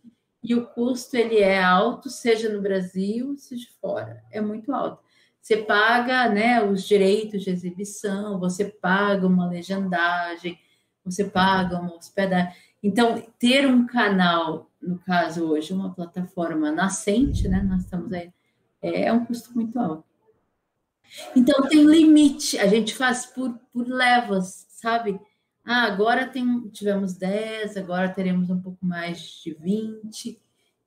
e o custo ele é alto, seja no Brasil, seja fora. É muito alto. Você paga né, os direitos de exibição, você paga uma legendagem, você paga uma hospedagem. Então, ter um canal, no caso hoje, uma plataforma nascente, né? Nós estamos aí, é, é um custo muito alto. Então, tem limite, a gente faz por, por levas, sabe? Ah, agora tem, tivemos 10, agora teremos um pouco mais de 20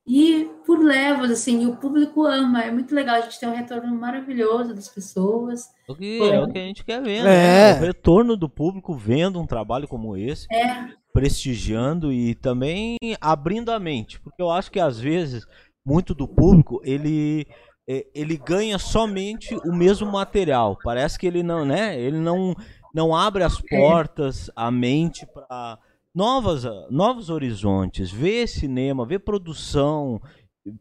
e por levas, assim, o público ama, é muito legal, a gente tem um retorno maravilhoso das pessoas. O que, é o que a gente quer ver, né? É. O retorno do público vendo um trabalho como esse, é. prestigiando e também abrindo a mente, porque eu acho que às vezes muito do público, ele ele ganha somente o mesmo material. Parece que ele não, né? Ele não não abre as é. [LAUGHS] portas, a mente para novas, novos horizontes, ver cinema, ver produção,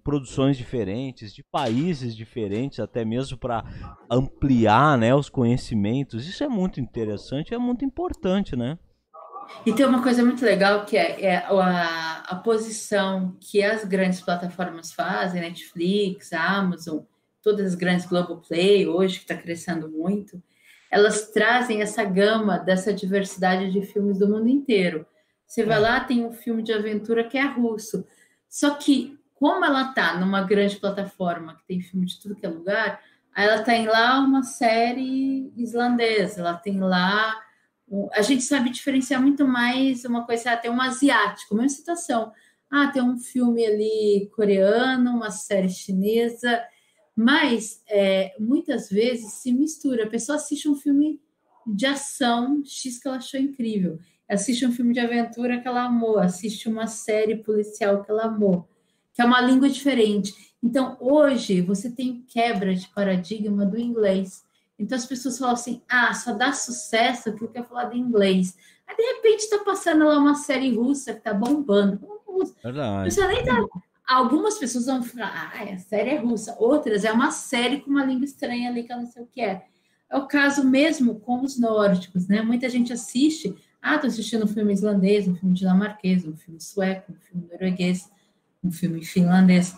produções diferentes, de países diferentes, até mesmo para ampliar né, os conhecimentos. Isso é muito interessante, é muito importante, né? E tem uma coisa muito legal que é, é a, a, posição que as grandes plataformas fazem, Netflix, Amazon, todas as grandes Globoplay hoje, que está crescendo muito, elas trazem essa gama dessa diversidade de filmes do mundo inteiro. Você vai é. lá, tem um filme de aventura que é russo. Só que, como ela tá numa grande plataforma que tem filme de tudo que é lugar, ela tem lá uma série islandesa, ela tem lá. A gente sabe diferenciar muito mais uma coisa, ah, tem um asiático, mesma situação. Ah, tem um filme ali coreano, uma série chinesa, mas é, muitas vezes se mistura. A pessoa assiste um filme de ação X que ela achou incrível assiste um filme de aventura que ela amou, assiste uma série policial que ela amou, que é uma língua diferente. Então, hoje, você tem quebra de paradigma do inglês. Então, as pessoas falam assim: ah, só dá sucesso aquilo que é falado em inglês. Aí, de repente, está passando lá uma série russa que está bombando. Verdade. nem tá... Algumas pessoas vão falar, ah, a série é russa. Outras, é uma série com uma língua estranha ali que eu não sei o que é. É o caso mesmo com os nórdicos, né? Muita gente assiste, ah, estou assistindo um filme islandês, um filme dinamarquês, um filme sueco, um filme norueguês, um filme finlandês.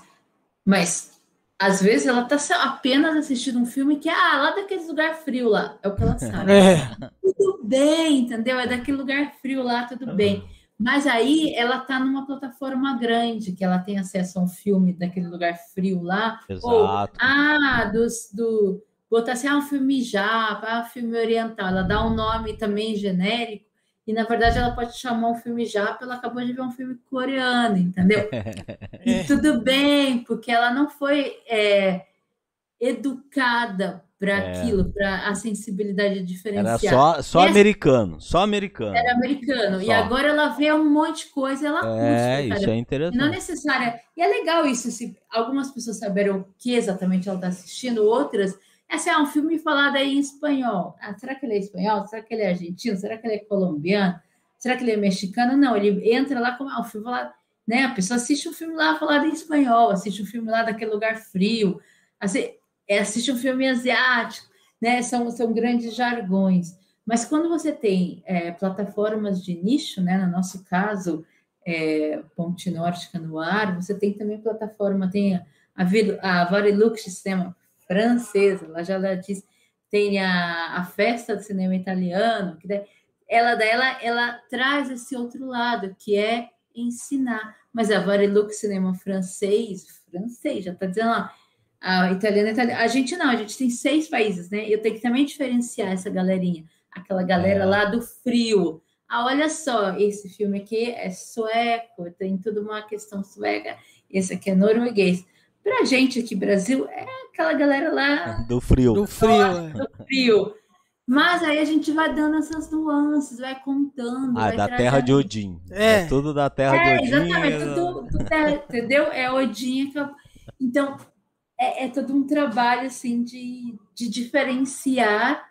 Mas, às vezes, ela está apenas assistindo um filme que é ah, lá daquele lugar frio lá. É o que ela [LAUGHS] sabe. É. Tudo bem, entendeu? É daquele lugar frio lá, tudo uhum. bem. Mas aí ela está numa plataforma grande, que ela tem acesso a um filme daquele lugar frio lá. Exato. Ou, ah, dos, do. Botar assim, ah, um filme já, ah, um filme oriental. Ela dá um nome também genérico e na verdade ela pode chamar um filme já porque ela acabou de ver um filme coreano, entendeu? [LAUGHS] e tudo bem, porque ela não foi é, educada para é. aquilo, para a sensibilidade diferenciada. Era só, só Essa... americano, só americano. Era americano. Só. E agora ela vê um monte de coisa, ela é, curte. Isso é interessante. não necessária. E é legal isso, se algumas pessoas saberem o que exatamente ela está assistindo, outras esse é um filme falado aí em espanhol. Ah, será que ele é espanhol? Será que ele é argentino? Será que ele é colombiano? Será que ele é mexicano? Não, ele entra lá como ah, um filme falado, né? A pessoa assiste um filme lá falado em espanhol, assiste um filme lá daquele lugar frio, é, assiste um filme asiático, né? São, são grandes jargões. Mas quando você tem é, plataformas de nicho, né? No nosso caso, é, Ponte Nórdica no ar, você tem também plataforma, tem a, a, a Varilux Sistema francesa, ela já diz, tem a, a festa do cinema italiano, que ela, ela, ela traz esse outro lado, que é ensinar. Mas a Varilux Cinema francês, francês, já está dizendo lá, a italiana, italiana, a gente não, a gente tem seis países, né? Eu tenho que também diferenciar essa galerinha, aquela galera é. lá do frio. Ah, olha só, esse filme aqui é sueco, tem tudo uma questão sueca, esse aqui é norueguês. Pra gente aqui, Brasil, é aquela galera lá. Do frio. Do frio. É. Do frio. Mas aí a gente vai dando essas nuances, vai contando. Ah, vai da terra de Odin. É. é. tudo da terra é, de Odin. Exatamente, tudo, tudo terra, entendeu? É Odin. Que eu... Então, é, é, todo um trabalho assim de, de diferenciar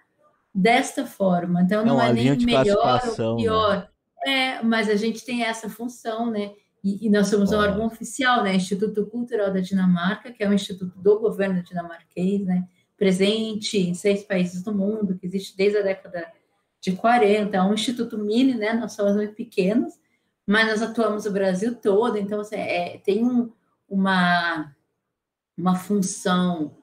desta forma. Então, não, é nem melhor ou pior. Né? É, mas a gente tem essa função, né? E, e nós somos um órgão oficial, né? Instituto Cultural da Dinamarca, que é um instituto do governo dinamarquês, né? Presente em seis países do mundo, que existe desde a década de 40, é um instituto mini, né? Nós somos muito pequenos, mas nós atuamos no Brasil todo, então assim, é, tem um, uma, uma função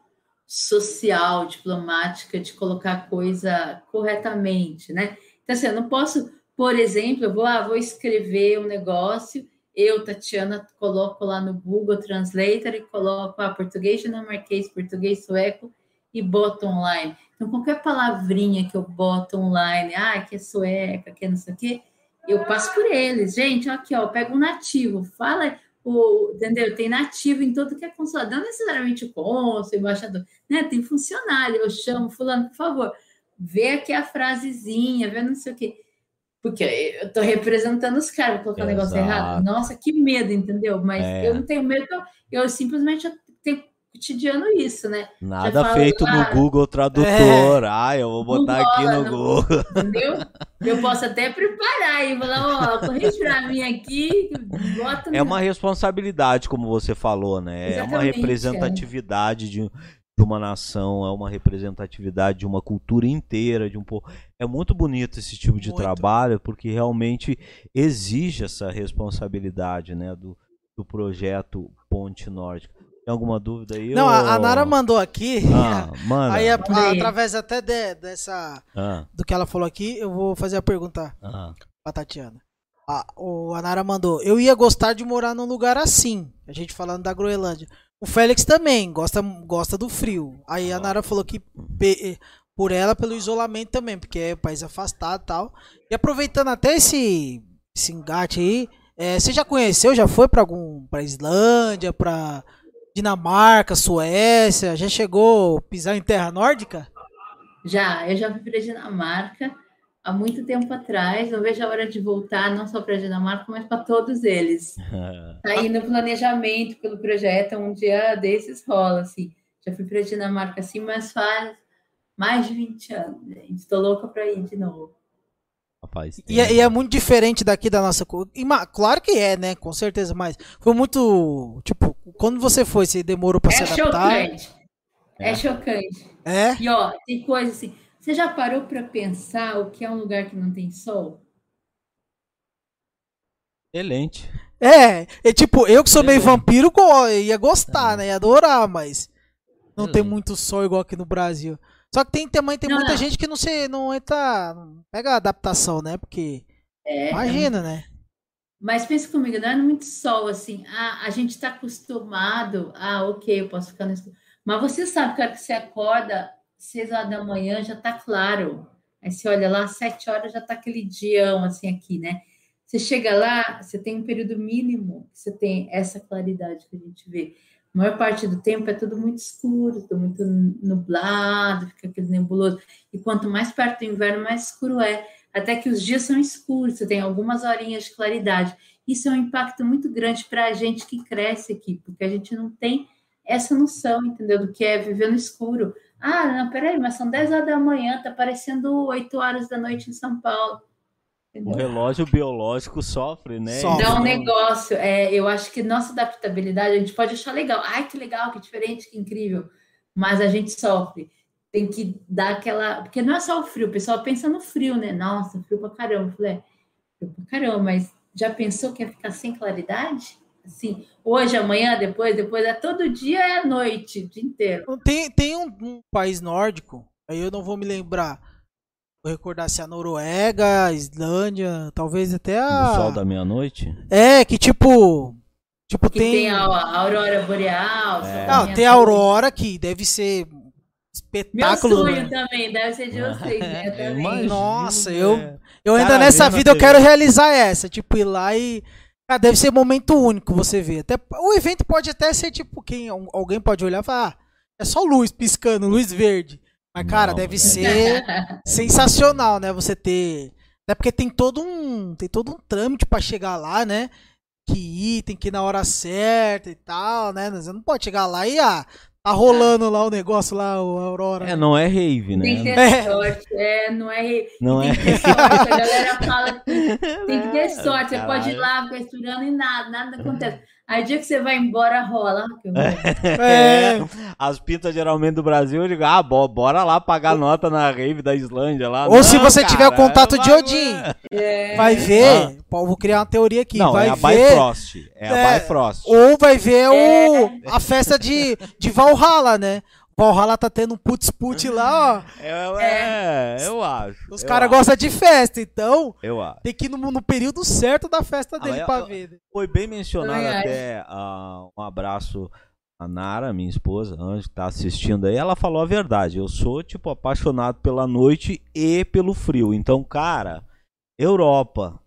social, diplomática, de colocar a coisa corretamente, né? Então, assim, eu não posso Por exemplo, eu vou, ah, vou escrever um negócio, eu, Tatiana, coloco lá no Google Translator e coloco ah, português dinamarquês, português sueco e boto online. Então, qualquer palavrinha que eu boto online, ah, que é sueca, que é não sei o quê, eu passo por eles. Gente, aqui, ó, pega um nativo, fala, o, entendeu? Tem nativo em todo que é consulado, não necessariamente o embaixador, né? Tem funcionário, eu chamo fulano, por favor, vê aqui a frasezinha, vê não sei o quê. Porque eu tô representando os caras, vou colocar o um negócio errado. Nossa, que medo, entendeu? Mas é. eu não tenho medo, eu simplesmente tenho cotidiano isso, né? Nada falo, feito ah, no Google Tradutor. É. Ah, eu vou botar aqui no, Google. Entendeu? Eu posso até preparar e falar, ó, corrige pra mim aqui, bota É uma responsabilidade, como você falou, né? Exatamente, é uma representatividade é. de de uma nação, é uma representatividade de uma cultura inteira, de um povo. É muito bonito esse tipo de muito. trabalho, porque realmente exige essa responsabilidade, né, do, do projeto Ponte Nórdica. Tem alguma dúvida aí? Não, ou... a Nara mandou aqui. Ah, [LAUGHS] manda. Aí, a, a, através até de, dessa. Ah. Do que ela falou aqui, eu vou fazer a pergunta ah. pra Tatiana. A, o, a Nara mandou. Eu ia gostar de morar num lugar assim. A gente falando da Groenlândia. O Félix também gosta, gosta do frio. Aí a Nara falou que por ela, pelo isolamento também, porque é país afastado e tal. E aproveitando até esse, esse engate aí, é, você já conheceu, já foi para algum, pra Islândia, pra Dinamarca, Suécia? Já chegou a pisar em terra nórdica? Já, eu já fui para Dinamarca há muito tempo atrás. Não vejo a hora de voltar, não só para a Dinamarca, mas para todos eles. [LAUGHS] Tá aí no planejamento pelo projeto, um dia desses rola, assim. Já fui para a Dinamarca, assim, mas faz mais de 20 anos, gente. Estou louca para ir de novo. Rapaz, e, é, e, é, muito diferente daqui da nossa. Claro que é, né? Com certeza, mas foi muito. Tipo, quando você foi, você demorou para é se adaptar? Chocante. É. é chocante. É. E ó, tem coisa assim. Você já parou para pensar o que é um lugar que não tem sol? Excelente. É, é tipo, eu que sou meio vampiro, ia gostar, é. né? Ia adorar, mas não Excelente. tem muito sol igual aqui no Brasil. Só que tem também tem não, muita não. gente que não se não entra, não pega a adaptação, né? Porque é, imagina, né? Mas pensa comigo, não é muito sol assim. Ah, a gente está acostumado. Ah, ok, eu posso ficar no escuro. Mas você sabe que a hora que você acorda, seis horas da manhã já está claro. Aí você olha lá, sete horas já está aquele dião assim aqui, né? Você chega lá, você tem um período mínimo, você tem essa claridade que a gente vê. A maior parte do tempo é tudo muito escuro, tudo muito nublado, fica aquele nebuloso. E quanto mais perto do inverno, mais escuro é. Até que os dias são escuros, você tem algumas horinhas de claridade. Isso é um impacto muito grande para a gente que cresce aqui, porque a gente não tem essa noção, entendeu? Do que é viver no escuro. Ah, não, peraí, mas são 10 horas da manhã, tá parecendo 8 horas da noite em São Paulo. Entendeu? O relógio biológico sofre, né? Sofre. Dá um negócio. É, eu acho que nossa adaptabilidade, a gente pode achar legal. Ai, que legal, que diferente, que incrível. Mas a gente sofre. Tem que dar aquela. Porque não é só o frio, o pessoal pensa no frio, né? Nossa, frio pra caramba. Eu falei, é, frio pra caramba, mas já pensou que ia ficar sem claridade? Assim, hoje, amanhã, depois, depois, é todo dia é noite, o dia inteiro. Tem, tem um, um país nórdico, aí eu não vou me lembrar. Vou recordar se a Noruega, a Islândia, talvez até a. O sol da meia-noite? É, que tipo. Tipo, que tem. tem a, a aurora boreal. É. Não, tem a aurora que deve ser espetáculo. Meu sonho né? também, deve ser de vocês, né? Também. Nossa, eu, eu ainda nessa vida eu quero realizar essa. Tipo, ir lá e Cara, deve ser momento único você ver. Até, o evento pode até ser tipo, quem, alguém pode olhar e falar, ah, é só luz piscando, luz verde. Mas, cara, Não, deve é. ser [LAUGHS] sensacional, né? Você ter. Até porque tem todo um. Tem todo um trâmite para chegar lá, né? Que ir, tem que ir na hora certa e tal, né? Você não pode chegar lá e ah, Tá rolando lá o negócio lá, o Aurora. É, não é rave, né? Tem que ter é. sorte. É, não é rave. Não tem é. que ter sorte. A galera fala que [LAUGHS] tem que ter sorte. Você pode ir lá, ficar estudando e nada, nada acontece. Aí dia que você vai embora, rola. É. [LAUGHS] é. As pintas geralmente do Brasil, eu digo, ah, bora lá pagar nota na rave da Islândia lá. Ou Não, se você cara, tiver o contato de Odin, é. vai ver. Ah. Vou criar uma teoria aqui. Não, vai é a ver, Bifrost. É, é a Bifrost. Ou vai ver o, é. a festa de, de Valhalla, né? Valhalla tá tendo um putz-put lá, ó. [LAUGHS] É, é, eu acho. Os eu caras gostam de festa, então Eu acho. tem que ir no, no período certo da festa dele mas pra eu- ver. Foi bem mencionado até ah, um abraço a Nara, minha esposa, Anjo, que tá assistindo aí. Ela falou a verdade. Eu sou, tipo, apaixonado pela noite e pelo frio. Então, cara, Europa.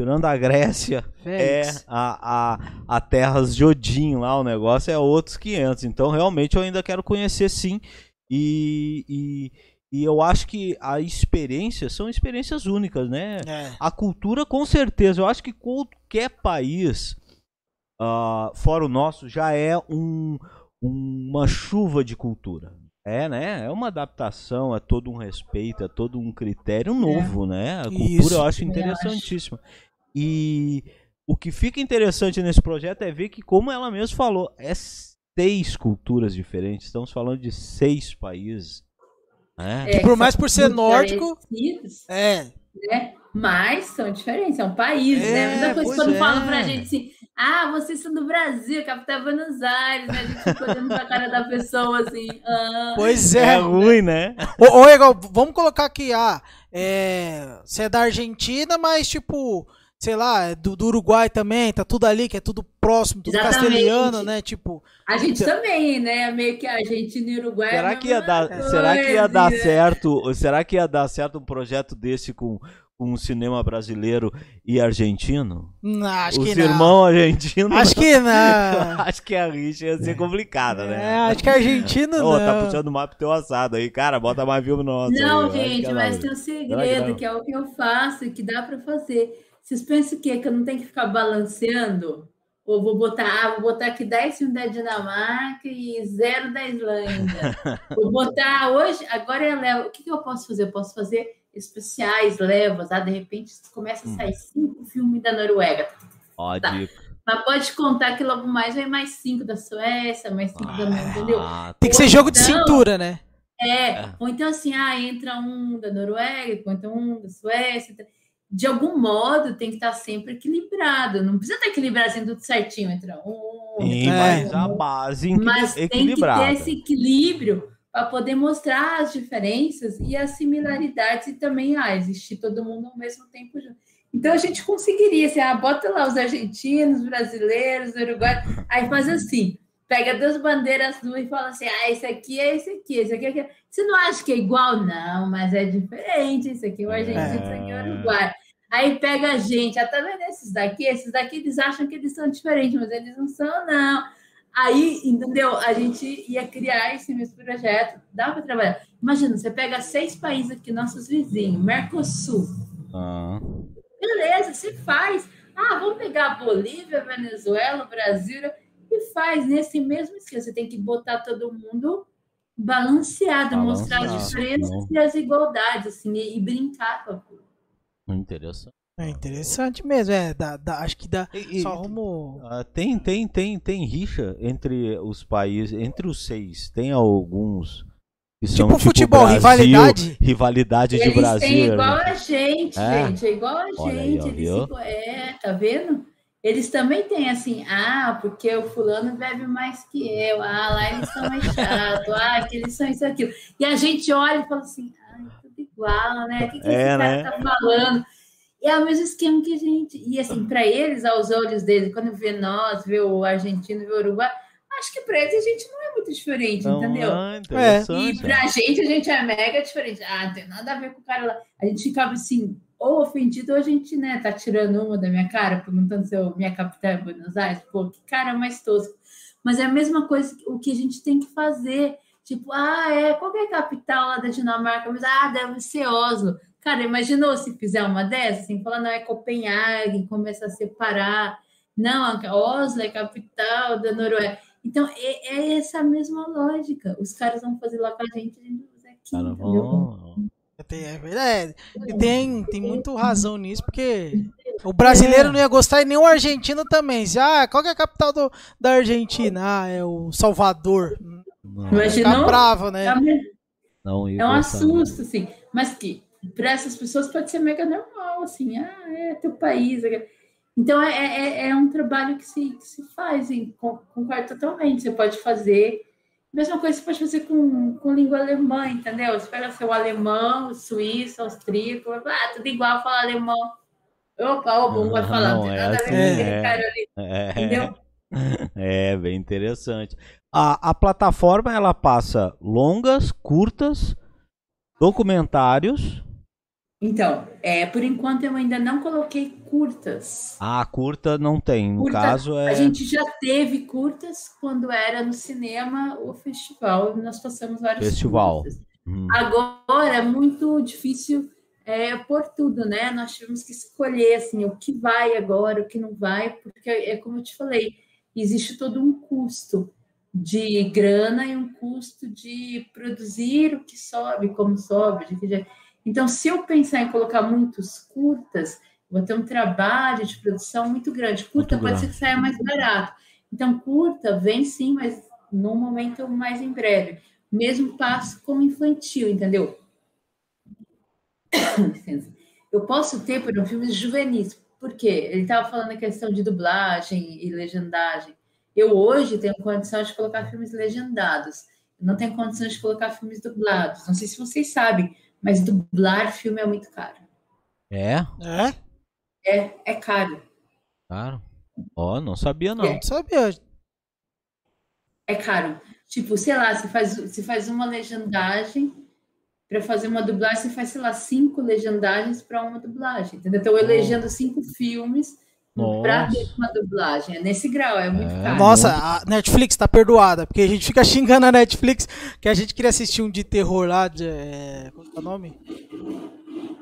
Tirando a Grécia, é Félix. a, a, a Terras de Odin lá, o negócio é outros 500. Então, realmente, eu ainda quero conhecer sim. E, e, e eu acho que a experiência são experiências únicas, né? É. A cultura, com certeza. Eu acho que qualquer país, ah, fora o nosso, já é um, uma chuva de cultura. É, né? É uma adaptação, é todo um respeito, é todo um critério novo, né? A cultura Isso. eu acho interessantíssima. E o que fica interessante nesse projeto é ver que, como ela mesma falou, é seis culturas diferentes. Estamos falando de seis países. Né? É, por mais por ser nórdico- É. né? Mas são diferentes, são países, É, né? A mesma coisa pois quando é. falam pra gente assim, ah, vocês são do Brasil, capital é Buenos Aires, né? A gente fica olhando pra cara da pessoa assim, ah, Pois É é. ruim, né? Ô, ô Egal, vamos colocar aqui, ah, é, você é da Argentina, mas tipo, sei lá, é do, do Uruguai também, tá tudo ali, que é tudo próximo, tudo Exatamente. castelhano, né? Tipo, a gente também, né? Meio que a Argentina e Uruguai. é Será que ia dar, será que ia dar né? certo? Será que ia dar certo um projeto desse com, com um cinema brasileiro e argentino? não, acho Os que não. irmãos argentinos. Acho que [LAUGHS] não. acho que a rixa ia ser complicada, É, né? acho que argentino Ô, não. tá puxando mais pro teu assado aí, cara. Bota mais filme nosso. aí, Não, que gente, é mas tem um que segredo, não? que é o que eu faço e que dá pra fazer. Vocês pensam o quê? Que eu não tenho que ficar balanceando? Ou vou botar, ah, vou botar aqui 10 filmes da Dinamarca e zero da Islândia. [LAUGHS] vou botar hoje, agora é leva. O que, que eu posso fazer? Eu posso fazer especiais, levas, ah, de repente começa a sair cinco filmes da Noruega. Ó, Tá. Mas pode contar que logo mais vem mais cinco da Suécia, mais cinco da entendeu? Ah, Tem que ser jogo de Não. cintura, né? É, É. ou então assim, ah, entra um da Noruega, ou então um da Suécia. De algum modo tem que estar sempre equilibrado. Não precisa estar equilibrado assim, tudo certinho. Entra um, Sim, É. mas a base mas tem que ter esse equilíbrio para poder mostrar as diferenças e as similaridades e também ah, existir todo mundo ao mesmo tempo junto. Então a gente conseguiria, assim, ah, bota lá os argentinos, brasileiros, uruguaios, aí faz assim, pega duas bandeiras duas e fala assim, ah, esse aqui é esse aqui, esse aqui é aquele. Você não acha que é igual? Não, mas é diferente, esse aqui é o argentino, esse aqui é o uruguaio. Aí pega a gente, ah, tá vendo esses daqui? Esses daqui eles acham que eles são diferentes, mas eles não são, não. Aí, entendeu? A gente ia criar esse mesmo projeto, dá para trabalhar. Imagina, você pega seis países aqui, nossos vizinhos, Mercosul. Ah. Beleza, você faz. Ah, vamos pegar a Bolívia, Venezuela, Brasil e faz nesse mesmo esquema. Você tem que botar todo mundo balanceado, mostrar as Balanceado, diferenças não. e as igualdades, assim, e, e brincar com a coisa. Interessante. É interessante mesmo, é. Dá, dá- acho que dá. E- Só. Ah, tem, tem, tem, tem rixa entre os países, entre os seis. Tem alguns que são Tipo futebol, Brasil, rivalidade? Rivalidade de Eles Brasil. têm igual né? a gente, É? gente, é igual a Olha aí, gente. ó, eles viu? ficam- é, tá vendo? Eles também têm assim, ah, porque o fulano bebe mais que eu, ah, lá eles são mais chatos, ah, que eles são isso e aquilo. E a gente olha e fala assim, ah, tudo igual, né? O que, que É, esse cara né? tá falando? É o mesmo esquema que a gente. E assim, para eles, aos olhos deles, quando vê nós, vê o argentino, vê o uruguai, acho que para eles a gente não é muito diferente, Então, entendeu? ah, E interessante. pra gente, a gente é mega diferente. Ah, não tem nada a ver com o cara lá. A gente ficava assim, ou ofendido, ou a gente, né, tá tirando uma da minha cara, perguntando se eu, minha capital é Buenos Aires. Pô, que cara mais tosco. Mas é a mesma coisa, que- o que a gente tem que fazer. Tipo, ah, é, qual que é a capital lá da Dinamarca? Mas, ah, deve ser Oslo. Cara, imaginou se fizer uma dessas, assim, falar, não, é Copenhague, começa a separar. Não, Oslo é capital da Noruega. Então, é, é essa mesma lógica. Os caras vão fazer lá com a gente, a gente vai fazer aqui. Cara, bom. Tem, é verdade. E tem, tem muito razão nisso, porque o brasileiro não ia gostar e nem o argentino também. Se, Ah, qual que é a capital do- da Argentina? Ah, é o Salvador. Não, Imaginou? Fica bravo, né? É um- não É um assusto, assim. Mas que para essas pessoas pode ser mega normal, assim. Ah, é teu país. Então, é, é, é um trabalho que se, que se faz, con- concordo totalmente. Você pode fazer Mesma coisa você pode fazer com, com língua alemã, entendeu? Você pega seu alemão, suíço, austríaco, ah, tudo igual, fala alemão. Opa, o bom vai falar, não, não tem é nada assim, a ver com aquele é, cara ali. É, entendeu? [LAUGHS] É, bem interessante. A, a plataforma ela passa longas, curtas, documentários. Então, é, por enquanto eu ainda não coloquei curtas. Ah, curta não tem. No curta, caso é. A gente já teve curtas quando era no cinema o festival. Nós passamos vários festival. Hum. Agora é muito difícil é, por tudo, né? Nós tivemos que escolher assim o que vai agora, o que não vai, porque é como eu te falei, existe todo um custo de grana e um custo de produzir o que sobe, como sobe. Então, se eu pensar em colocar muitos curtas, vou ter um trabalho de produção muito grande. Curta muito pode grande. ser que saia mais barato. Então, curta vem sim, mas num momento mais em breve. Mesmo passo com infantil, entendeu? [COUGHS] Eu posso ter, por um filmes juvenis, por quê? Ele estava falando a questão de dublagem e legendagem. Eu hoje tenho condição de colocar filmes legendados. Eu não tenho condições de colocar filmes dublados. Não sei se vocês sabem, mas dublar filme é muito caro. É? É? É, é caro. Caro? Ó, oh, não sabia não. É. Não sabia. É caro. Tipo, sei lá, você faz, você faz uma legendagem para fazer uma dublagem, você faz, sei lá, cinco legendagens para uma dublagem, entendeu? Então, eu legendo cinco filmes para uma dublagem. É nesse grau, é muito é, caro. Nossa, a Netflix tá perdoada, porque a gente fica xingando a Netflix que a gente queria assistir um de terror lá, de. É, qual é o nome?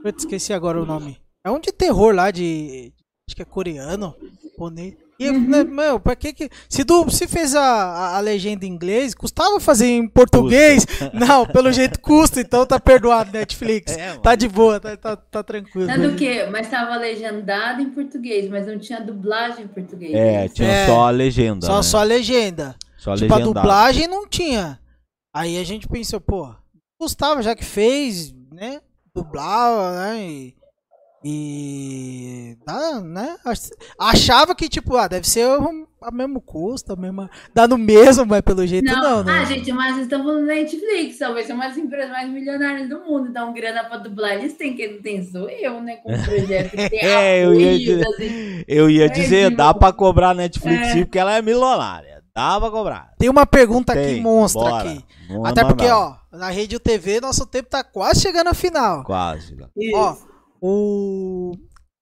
Eu esqueci agora o nome. É um de terror lá de. Acho que é coreano, japonês. E, uhum. né, meu, pra que que. Se, tu, se fez a, a, a, legenda em inglês, custava fazer em português? Custa. [LAUGHS] Não, pelo jeito custa, então tá perdoado, Netflix. É, tá de boa, tá, tá, tá tranquilo. Do que? Mas tava legendado em português, mas não tinha dublagem em português. É, tinha é, só a legenda. Só, né? só a legenda. Só a tipo, a dublagem não tinha. Aí a gente pensou, pô, custava já que fez, né? Dublava, né? E e. Dá, né? Achava que, tipo, ah, deve ser a mesmo custo, a mesma. Dá no mesmo, mas pelo jeito não, não né? Ah, gente, mas estamos falando da Netflix, talvez são as empresas mais milionárias do mundo. Então, grana pra dublar, eles têm que tem sou eu, né? Com o projeto que [LAUGHS] tem é, eu ia, dizer, assim. eu ia dizer, dá pra cobrar Netflix é. sim, porque ela é milionária. Dá pra cobrar. Tem uma pergunta tem, aqui, monstra bora. aqui. Até porque, ó, na Rede TV, nosso tempo tá quase chegando ao final. Quase. Isso. Ó, o.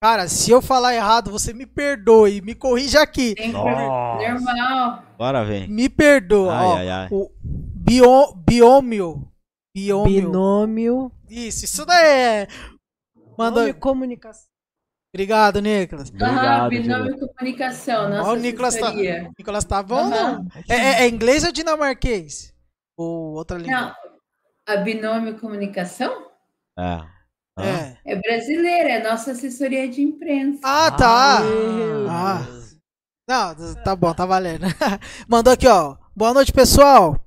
Cara, se eu falar errado, você me perdoe, me corrija aqui. Normal. Bora, vem. Me perdoa. Ai, ó, ai, ai. O bio, biômio. Biômio. Binômio. Isso, isso daí é. Manda. comunicação. Obrigado, Nicolas. Obrigado, binômio de comunicação. Nossa, o Nicolas tá, Nicolas tá bom, uhum. não? É, é, é, inglês ou dinamarquês? Ou outra língua? Não, a binômio comunicação? É. É. é brasileira, é nossa assessoria de imprensa. Ah, tá. Ah. Não, tá bom, tá valendo. [LAUGHS] Mandou aqui, ó. Boa noite, pessoal.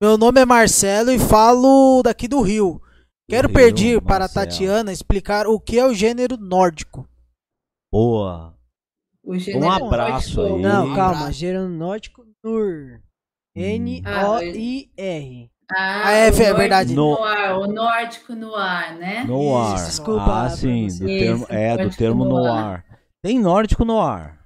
Meu nome é Marcelo e falo daqui do Rio. Quero Rio, pedir para a Tatiana explicar o que é o gênero nórdico. Boa. um abraço nórdico. aí. Não, calma. Gênero nórdico Nur. N-O-I-R. Ah, ah é, é verdade. No... Noir, o nórdico noir, né? Noir. Isso, desculpa. Ah, sim, do termo, é, do termo noir. noir. Tem nórdico noir.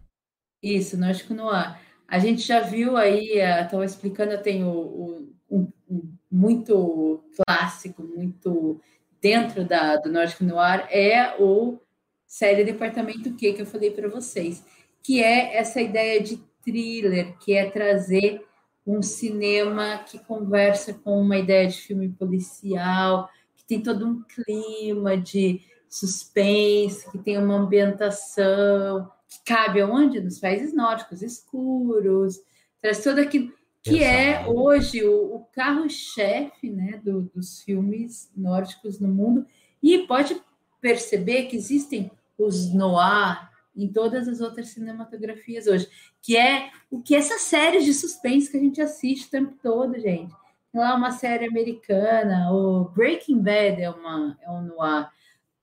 Isso, nórdico noir. A gente já viu aí, estava explicando, eu tenho o, um, um, muito clássico, muito dentro da, do nórdico noir, é o série Departamento Q, que eu falei para vocês, que é essa ideia de thriller, que é trazer um cinema que conversa com uma ideia de filme policial, que tem todo um clima de suspense, que tem uma ambientação que cabe aonde? Nos países nórdicos, escuros, traz tudo aquilo que é hoje o, o carro-chefe né, do, dos filmes nórdicos no mundo. E pode perceber que existem os noir, em todas as outras cinematografias hoje, que é o que essa série de suspense que a gente assiste o tempo todo, gente. Tem lá uma série americana, o Breaking Bad é, uma, é um noir.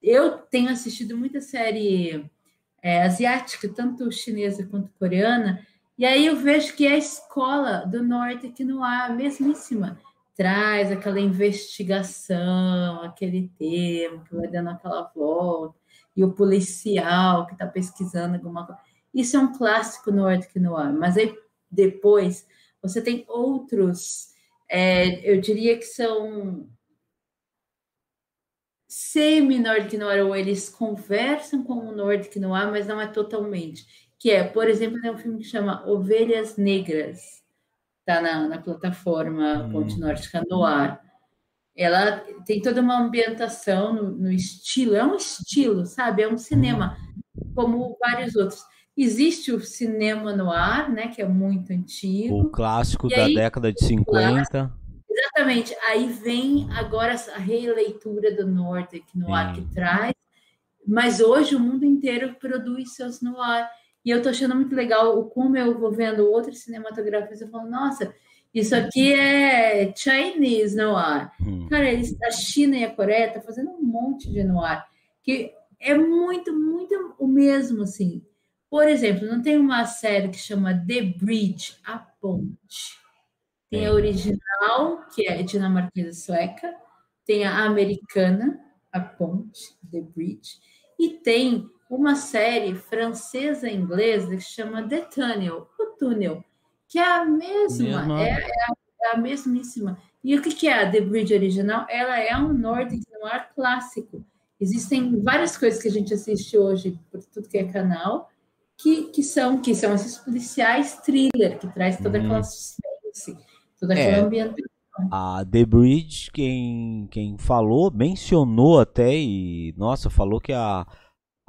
Eu tenho assistido muita série é, asiática, tanto chinesa quanto coreana, E aí eu vejo que a escola do norte aqui no ar, mesmíssima, traz aquela investigação, aquele tema que vai dando aquela volta, e o policial que está pesquisando alguma coisa. Isso é um clássico no ar, mas aí depois você tem outros, é, eu diria que são semi-Nordic Noir, ou eles conversam com o Nordic Noir, mas não é totalmente. Que é, por exemplo, tem um filme que chama Ovelhas Negras, tá na, na plataforma hum. Ponte Nórdica Noir. Ela tem toda uma ambientação no, no, estilo, é um estilo, sabe? É um cinema, como vários outros. Existe o cinema no ar, né, que é muito antigo. O clássico da aí, década de 50. Exatamente. Aí vem agora a releitura do Nordic Noir que traz, mas hoje o mundo inteiro produz seus noir. E eu tô achando muito legal como eu vou vendo outros cinematográficos, eu falo, nossa, isso aqui é Chinese noir. Hum. Cara, eles, a China e a Coreia estão tá fazendo um monte de noir, que é muito, muito o mesmo, assim. Por exemplo, não tem uma série que chama The Bridge, A Ponte. Tem a original, que é dinamarquesa sueca, tem a americana, A Ponte, The Bridge, e tem uma série francesa inglesa que chama The Tunnel, o túnel, que é a mesma, é, é, a, é, a, mesmíssima. E o que, que é a The Bridge original? Ela é um Nordic Noir clássico. Existem várias coisas que a gente assiste hoje por tudo que é canal, que, que são que são esses policiais thriller, que traz toda aquela uhum. suspense toda aquela é, ambientação. A The Bridge, quem, quem falou, mencionou até e, nossa, falou que a,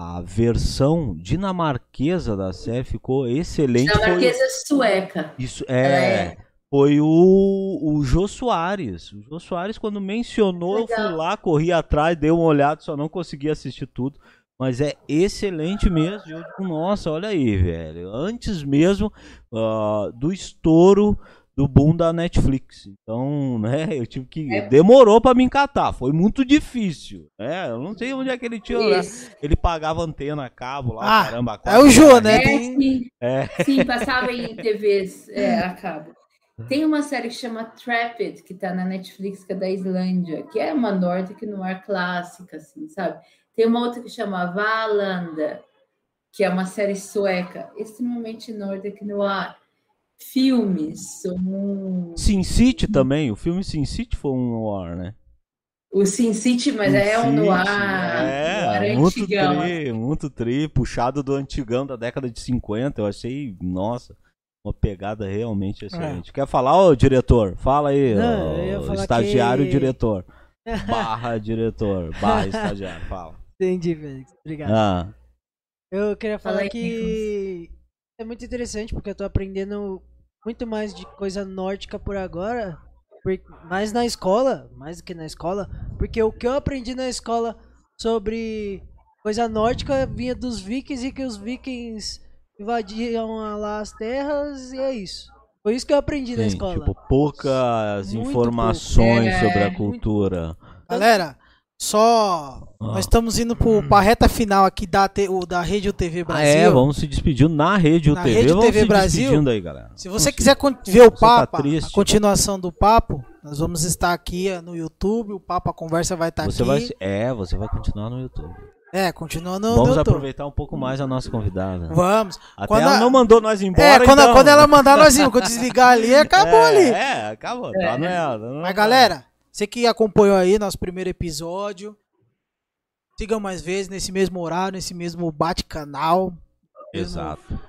a versão dinamarquesa da série ficou excelente. Dinamarquesa foi... sueca. Isso, é, é. Foi o, o Jô Soares. O Jô Soares, quando mencionou, Legal. eu fui lá, corri atrás, dei uma olhada, só não consegui assistir tudo. Mas é excelente mesmo. Eu digo, nossa, olha aí, velho. Antes mesmo uh, do estouro do boom da Netflix. Então, né, [LAUGHS] eu tive que. É. Demorou para me encatar, foi muito difícil. Né? Eu não sei onde é que ele tinha. Né? Ele pagava antena a cabo lá, ah, caramba. É o Jô, né? É, sim. É. sim, passava em TVs é, a cabo. Tem uma série que chama Trapped, que tá na Netflix, que é da Islândia, que é uma nórdica no ar clássica, assim, sabe? Tem uma outra que chama Valanda, que é uma série sueca, extremamente nórdica no ar filmes. Um... Sin City também, o filme Sin City foi um noir, né? O Sin City, mas Sin é um noir, é, noir muito antigão. Tri, muito tri, puxado do antigão da década de 50, eu achei, nossa, uma pegada realmente excelente. É. Quer falar, ô diretor? Fala aí, Não, ó, estagiário que... diretor. [LAUGHS] Barra diretor, barra estagiário, fala. Entendi, Félix, obrigado. Ah. Eu queria falar Fala que é muito interessante porque eu tô aprendendo muito mais de coisa nórdica por agora, mais na escola, mais do que na escola, porque o que eu aprendi na escola sobre coisa nórdica vinha dos vikings e que os vikings invadiam lá as terras e é isso. Foi isso que eu aprendi Sim, na escola. Tipo, poucas muito informações pouco. sobre a é, cultura. Muito... Galera, só. Ah. Nós estamos indo pro, pra reta final aqui da, da Rede UTV Brasil. Ah, é, vamos se despedir na Rede UTV. Na Rede vamos UTV Brasil. Aí, galera. Se você vamos quiser se... ver o tá papo, tá a continuação do papo, nós vamos estar aqui no YouTube. O papo, a conversa vai estar você aqui. Vai, é, você vai continuar no YouTube. É, continuando no Vamos aproveitar um pouco mais a nossa convidada. Vamos. Até quando ela a... não mandou nós embora. É, quando, então... quando ela mandar nós [LAUGHS] ir, quando desligar ali, acabou é, ali. É, acabou. Tá é. Tá nela, Mas galera, você que acompanhou aí nosso primeiro episódio, Sigam mais vezes nesse mesmo horário, nesse mesmo bate-canal. Exato.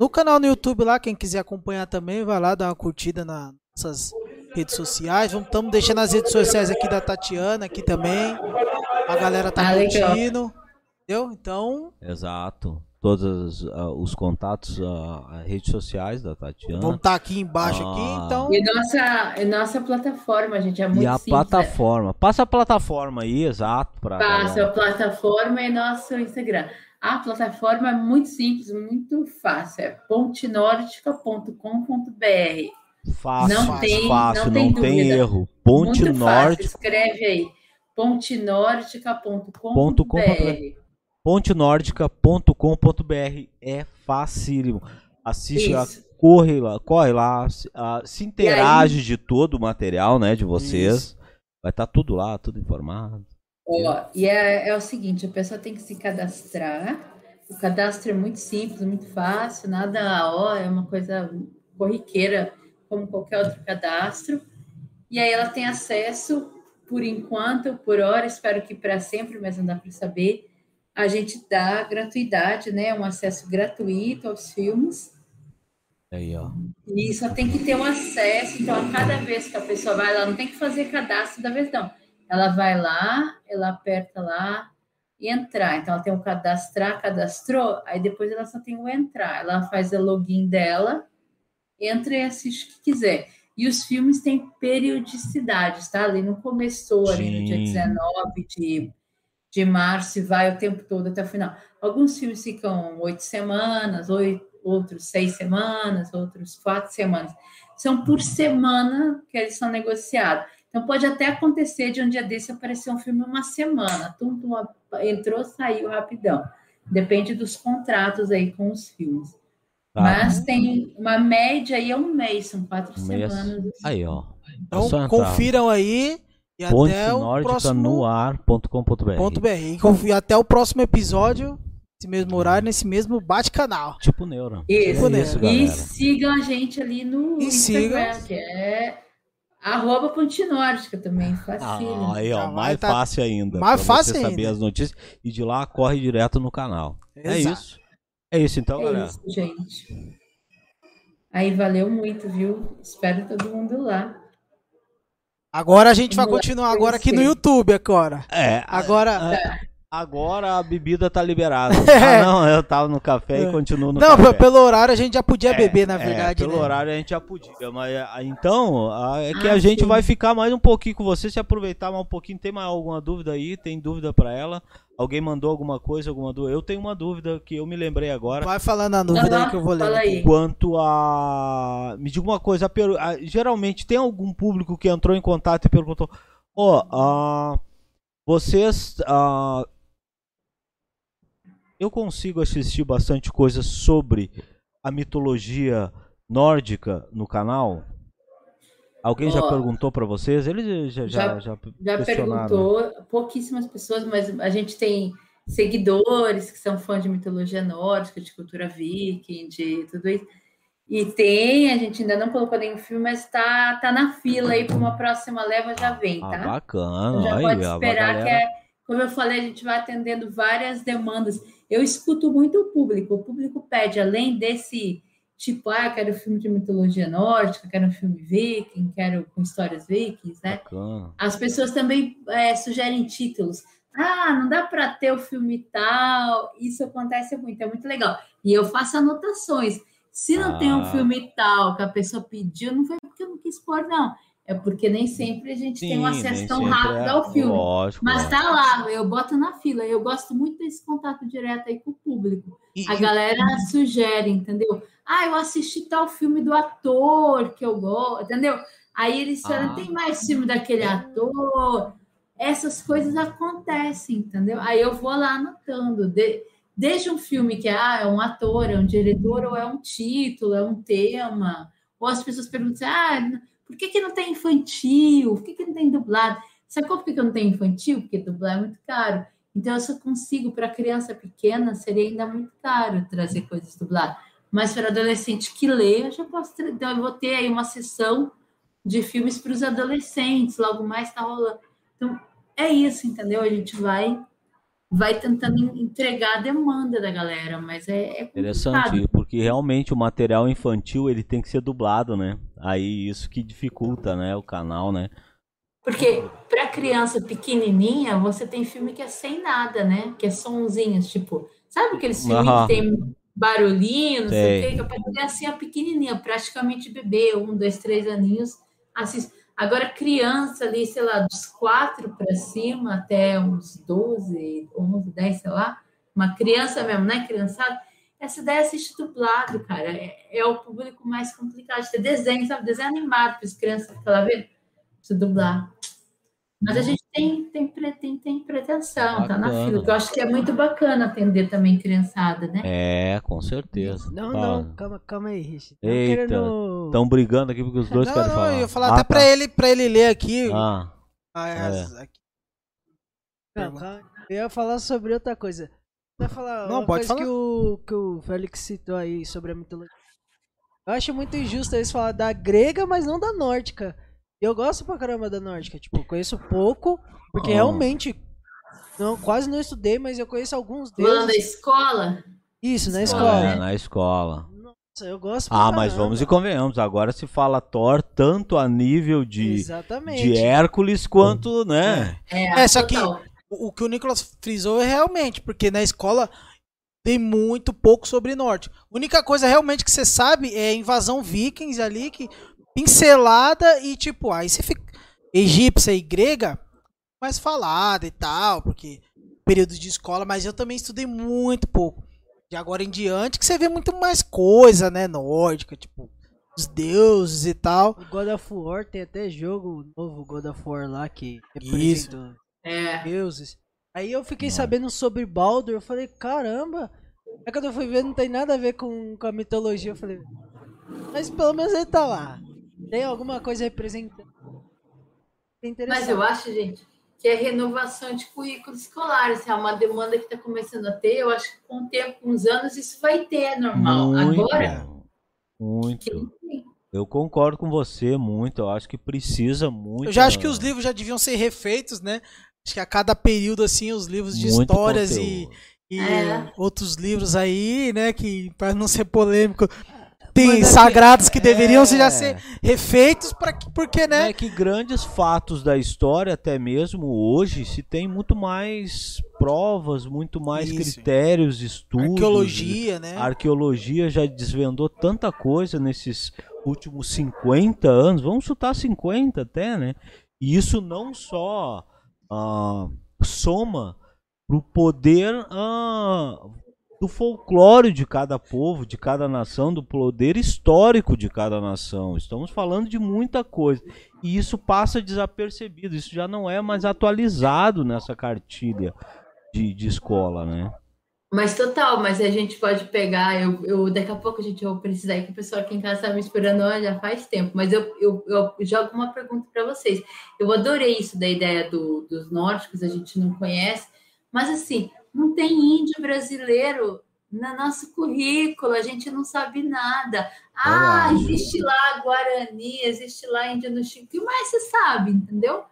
No canal no YouTube lá, quem quiser acompanhar também, vai lá dar uma curtida nas nossas redes sociais. Estamos deixando as redes sociais aqui da Tatiana aqui também. A galera tá ah, curtindo. Entendeu? Então. Exato todos uh, os contatos, uh, as redes sociais da Tatiana. Vão estar tá aqui embaixo aqui, ah. então. E nossa, nossa plataforma, gente, é muito E a simples, né? plataforma. Passa a plataforma aí, exato. Pra Passa galera. a plataforma e nosso Instagram. A plataforma é muito simples, muito fácil. É pontenordica.com.br. Fácil, não tem, fácil, não, tem, não tem erro. Ponte Muito Fácil, escreve aí. pontenordica.com.br pontenordica.com.br é facílimo. assiste lá, corre lá, corre lá, se, se interage de todo o material, né, de vocês. Isso. Vai estar tá tudo lá, tudo informado. Ó, e é, é o seguinte, a pessoa tem que se cadastrar. O cadastro é muito simples, muito fácil, nada, ó, é uma coisa corriqueira como qualquer outro cadastro. E aí ela tem acesso, por enquanto, por hora, espero que para sempre, mas não dá para saber. A gente dá gratuidade, né? Um acesso gratuito aos filmes. Aí, ó. E só tem que ter um acesso. Então, a cada vez que a pessoa vai lá, não tem que fazer cadastro da vez, não. Ela vai lá, ela aperta lá e entrar. Então, ela tem o cadastrar, cadastrou, aí depois ela só tem o entrar. Ela faz o login dela, entra e assiste o que quiser. E os filmes têm periodicidades, tá? Ali não começou ali Sim. no dia 19 de, de março e vai o tempo todo até o final. Alguns filmes ficam oito semanas, oito, outros seis semanas, outros quatro semanas. São por semana que eles são negociados. Então pode até acontecer de um dia desse aparecer um filme uma semana. Tum, tum, entrou, saiu rapidão. Depende dos contratos aí com os filmes. Tá. Mas tem uma média aí é um mês, são quatro um semanas. Mês. Aí, ó. Então confiram aí. E até o próximo noar.com.br. E até o próximo episódio, nesse mesmo horário, nesse mesmo bate-canal. Tipo Neuro. Isso. Tipo Isso, e sigam a gente ali no e Instagram, sigam. que é arroba Ponte Nórdica também, fácil. Ah, aí, ó, mais tá fácil ainda. Mais fácil você saber as notícias e de lá corre direto no canal. É Exato. É isso. É isso então, é galera. Isso, gente. Aí valeu muito, viu? Espero todo mundo lá. Agora a gente vai continuar agora aqui no YouTube agora. É. Agora. Tá. Agora a bebida tá liberada. É. [LAUGHS] Ah, não, eu tava no café é. e continuo no não, café. Não, pelo horário a gente já podia é, beber, na é, verdade. É, pelo né? horário a gente já podia. Mas ah, então, é que ah, a gente sim. vai ficar mais um pouquinho com você, se aproveitar mais um pouquinho. Tem mais alguma dúvida aí? Tem dúvida para ela? Alguém mandou alguma coisa, alguma dúvida? Eu tenho uma dúvida que eu me lembrei agora. Vai falando a dúvida uhum, aí que eu vou ler. Quanto a. Me diga uma coisa, a... geralmente tem algum público que entrou em contato e perguntou: Ó, oh, uh, vocês. Uh, eu consigo assistir bastante coisa sobre a mitologia nórdica no canal? Alguém oh, já perguntou para vocês? Eles já já, já, já, perguntou, pouquíssimas pessoas, mas a gente tem seguidores que são fãs de mitologia nórdica, de cultura viking, de tudo isso. E tem, a gente ainda não colocou nenhum filme, mas tá, tá na fila aí para uma próxima leva, já vem, ah, tá? Ah, bacana. já pode esperar que é, como eu falei, a gente vai atendendo várias demandas eu escuto muito o público. O público pede, além desse tipo, ah, quero filme de mitologia nórdica, quero um filme viking, quero com histórias vikings, né? Bacana. As pessoas também é, sugerem títulos. Ah, não dá para ter o filme tal. Isso acontece muito, é muito legal. E eu faço anotações. Se não ah. tem um filme tal que a pessoa pediu, não foi porque eu não quis pôr, não. É porque nem sempre a gente Sim, tem um acesso tão rápido é, ao filme. Lógico, mas tá lá, eu boto na fila. Eu gosto muito desse contato direto aí com o público. E, a galera e... sugere, entendeu? Ah, eu assisti tal filme do ator que eu gosto, entendeu? Aí eles falam, ah. tem mais filme daquele ator. Essas coisas acontecem, entendeu? Aí eu vou lá anotando. De, desde um filme que ah, é um ator, é um diretor, ou é um título, é um tema. Ou as pessoas perguntam, ah por que, que não tem infantil? Por que, que não tem dublado? Sabe por que, que não tem infantil? Porque dublar é muito caro. Então, eu só consigo, para criança pequena, seria ainda muito caro trazer coisas dubladas. Mas para adolescente que lê, eu já posso. Então, eu vou ter aí uma sessão de filmes para os adolescentes, logo mais está rolando. Então, é isso, entendeu? A gente vai vai tentando entregar a demanda da galera, mas é, é interessante porque realmente o material infantil ele tem que ser dublado, né? Aí isso que dificulta, né, o canal, né? Porque para criança pequenininha você tem filme que é sem nada, né? Que é sonzinhos, tipo, sabe aqueles filmes uhum. que tem barulhinho, não sei, o que, que para criancinha pequenininha, praticamente bebê, um, dois, três aninhos, assiste. Agora, criança ali, sei lá, dos quatro para cima até uns 12, 11, 10, sei lá, uma criança mesmo, né? Criançada, essa ideia é assiste dublado, cara. É, é, o público mais complicado de ter desenho, sabe? Desenho animado para as crianças ficar lá vendo. Precisa dublar. Mas a gente tem, tem, tem, tem pretensão, bacana. tá na fila. eu acho que é muito bacana atender também criançada, né? É, com certeza. Não, não, calma, calma aí, Rich. Eita, estão querendo... brigando aqui porque os dois não, querem não, falar. Eu ia falar ah, até tá. pra, ele, pra ele ler aqui. Ah. ah é. aqui. Não, eu ia falar sobre outra coisa. Ia falar não, pode falar. Que, o, que o Félix citou aí sobre a mitologia. Eu acho muito injusto eles falar da grega, mas não da nórdica. Eu gosto pra caramba da nórdica. Tipo, conheço pouco, porque oh. realmente não, quase não estudei, mas eu conheço alguns deles. Falando da escola? Isso, na escola. É, na escola. Nossa, eu gosto Ah, caramba. mas vamos e convenhamos. Agora se fala Thor tanto a nível de, Exatamente. de Hércules quanto, né? É, é só que o, o que o Nicolas frisou é realmente, porque na escola tem muito pouco sobre norte. A única coisa realmente que você sabe é a invasão vikings ali, que pincelada e tipo, aí você fica egípcia e grega mais falada e tal, porque período de escola, mas eu também estudei muito pouco. De agora em diante que você vê muito mais coisa, né, nórdica, tipo, os deuses e tal. O God of War tem até jogo novo God of War lá que representa é. deuses. Aí eu fiquei não. sabendo sobre Baldur, eu falei, caramba. Aí quando eu fui ver, não tem nada a ver com, com a mitologia. Eu falei, mas pelo menos ele tá lá. Tem alguma coisa representando. Mas eu acho, gente, que é renovação de currículos escolares. É uma demanda que está começando a ter. Eu acho que com o tempo, com os anos, isso vai ter, é normal. Muito, Agora. Muito. Eu concordo com você muito. Eu acho que precisa muito. Eu já acho que os livros já deviam ser refeitos, né? Acho que a cada período, assim, os livros de Muito histórias conteúdo. e, e é. outros livros aí, né, que para não ser polêmico, tem sagrados que deveriam é... já ser refeitos para porque né é que grandes fatos da história até mesmo hoje se tem muito mais provas muito mais Isso. critérios estudos arqueologia né arqueologia já desvendou tanta coisa nesses últimos 50 anos vamos chutar 50 até né e isso não só uh, soma para o poder uh, do folclore de cada povo, de cada nação, do poder histórico de cada nação. Estamos falando de muita coisa. E isso passa desapercebido, isso já não é mais atualizado nessa cartilha de, de escola, né? Mas total, mas a gente pode pegar, eu, eu daqui a pouco a gente vai precisar que o pessoal aqui em casa está me esperando já faz tempo, mas eu, eu, eu jogo uma pergunta para vocês. Eu adorei isso da ideia do, dos nórdicos, a gente não conhece, mas assim, não tem índio brasileiro no nosso currículo, a gente não sabe nada. Ah, existe lá Guarani, existe lá índio no Chico, o que mais você sabe, entendeu?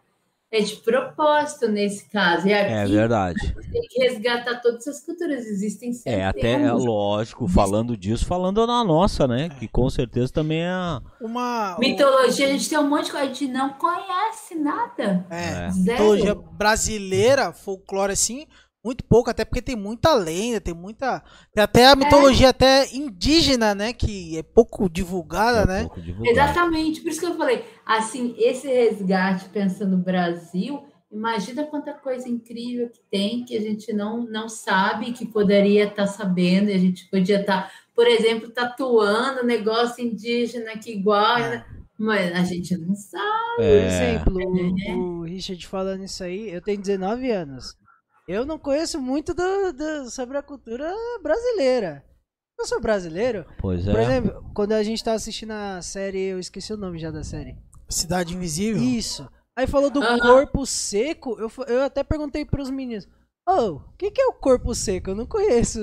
É de propósito nesse caso. E aqui, é verdade. Tem que resgatar todas as culturas. Existem sempre. É até é lógico, falando disso, falando na nossa, né? Que com certeza também é. Uma. Mitologia, a gente tem um monte de coisa, a gente não conhece nada. É. é. Mitologia brasileira, folclore assim, muito pouco, até porque tem muita lenda, tem muita. Tem até a mitologia é. até indígena, né? Que é pouco divulgada, é né? Pouco divulgada. Exatamente, por isso que eu falei, assim, esse resgate pensando no Brasil, imagina quanta coisa incrível que tem que a gente não, não sabe, que poderia estar tá sabendo, e a gente podia estar, tá, por exemplo, tatuando negócio indígena que igual. É. Mas a gente não sabe. Por exemplo, é. o Richard falando isso aí, eu tenho 19 anos. Eu não conheço muito do, do, sobre a cultura brasileira. Eu sou brasileiro. Pois é. Por exemplo, quando a gente tá assistindo a série, eu esqueci o nome já da série. Cidade Invisível? Isso. Aí falou do corpo seco, eu, eu até perguntei pros meninos. Oh, o que, que é o corpo seco? Eu não conheço.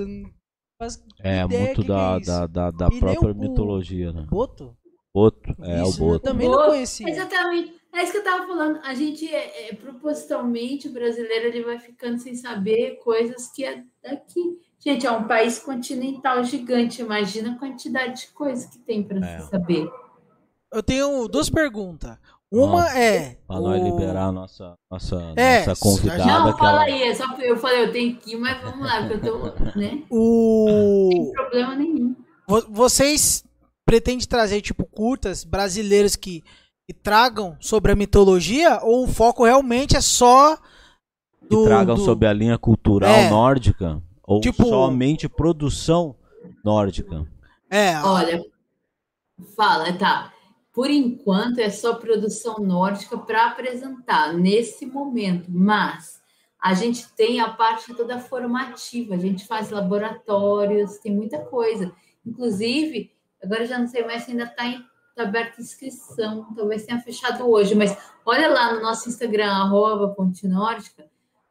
é, muito que da, que é da, da, da própria mitologia, né? Boto? Boto, é Isso, o Boto. Eu também não conhecia. Exatamente. É isso que eu tava falando. A gente, é, é, propositalmente, o brasileiro ele vai ficando sem saber coisas que é daqui. Gente, é um país continental gigante. Imagina a quantidade de coisas que tem para é. se saber. Eu tenho duas perguntas. Uma Nossa, é. Para o... nós liberar a nossa, nossa, é, nossa convidada. Não, fala ela... aí. É só eu falei, eu tenho que ir, mas vamos lá, porque eu tô. Né? O... Não tem problema nenhum. Vocês pretendem trazer, tipo, curtas brasileiros que e tragam sobre a mitologia ou o foco realmente é só do, que tragam do... sobre a linha cultural é, nórdica ou tipo... somente produção nórdica? É. Olha, fala, tá. por enquanto é só produção nórdica para apresentar nesse momento, mas a gente tem a parte toda formativa, a gente faz laboratórios, tem muita coisa. Inclusive, agora já não sei mais se ainda está tá aberta inscrição, talvez tenha fechado hoje, mas olha lá no nosso Instagram, arroba Ponte Nórdica,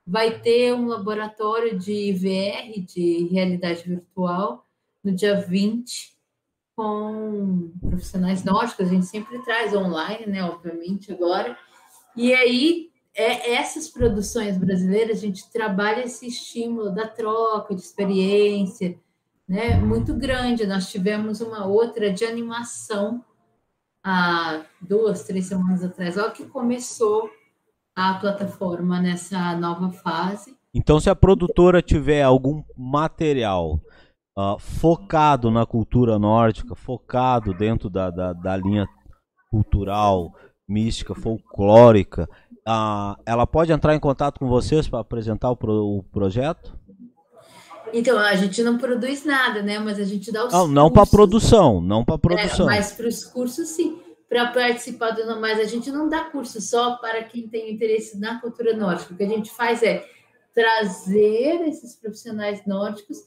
vai ter um laboratório de VR, de realidade virtual, no dia 20, com profissionais nórdicos, a gente sempre traz online, né, obviamente, agora. E aí, é, essas produções brasileiras, a gente trabalha esse estímulo da troca, de experiência, né, muito grande. Nós tivemos uma outra de animação há duas, três semanas atrás, logo que começou a plataforma nessa nova fase. Então, se a produtora tiver algum material uh, focado na cultura nórdica, focado dentro da, da, da linha cultural, mística, folclórica, uh, ela pode entrar em contato com vocês para apresentar o, pro, o, projeto? Então, a gente não produz nada, né? Mas a gente dá os Não, não para produção, não para produção. É, mas para os cursos, sim. Para participar do Mas a gente não dá curso só para quem tem interesse na cultura nórdica. O que a gente faz é trazer esses profissionais nórdicos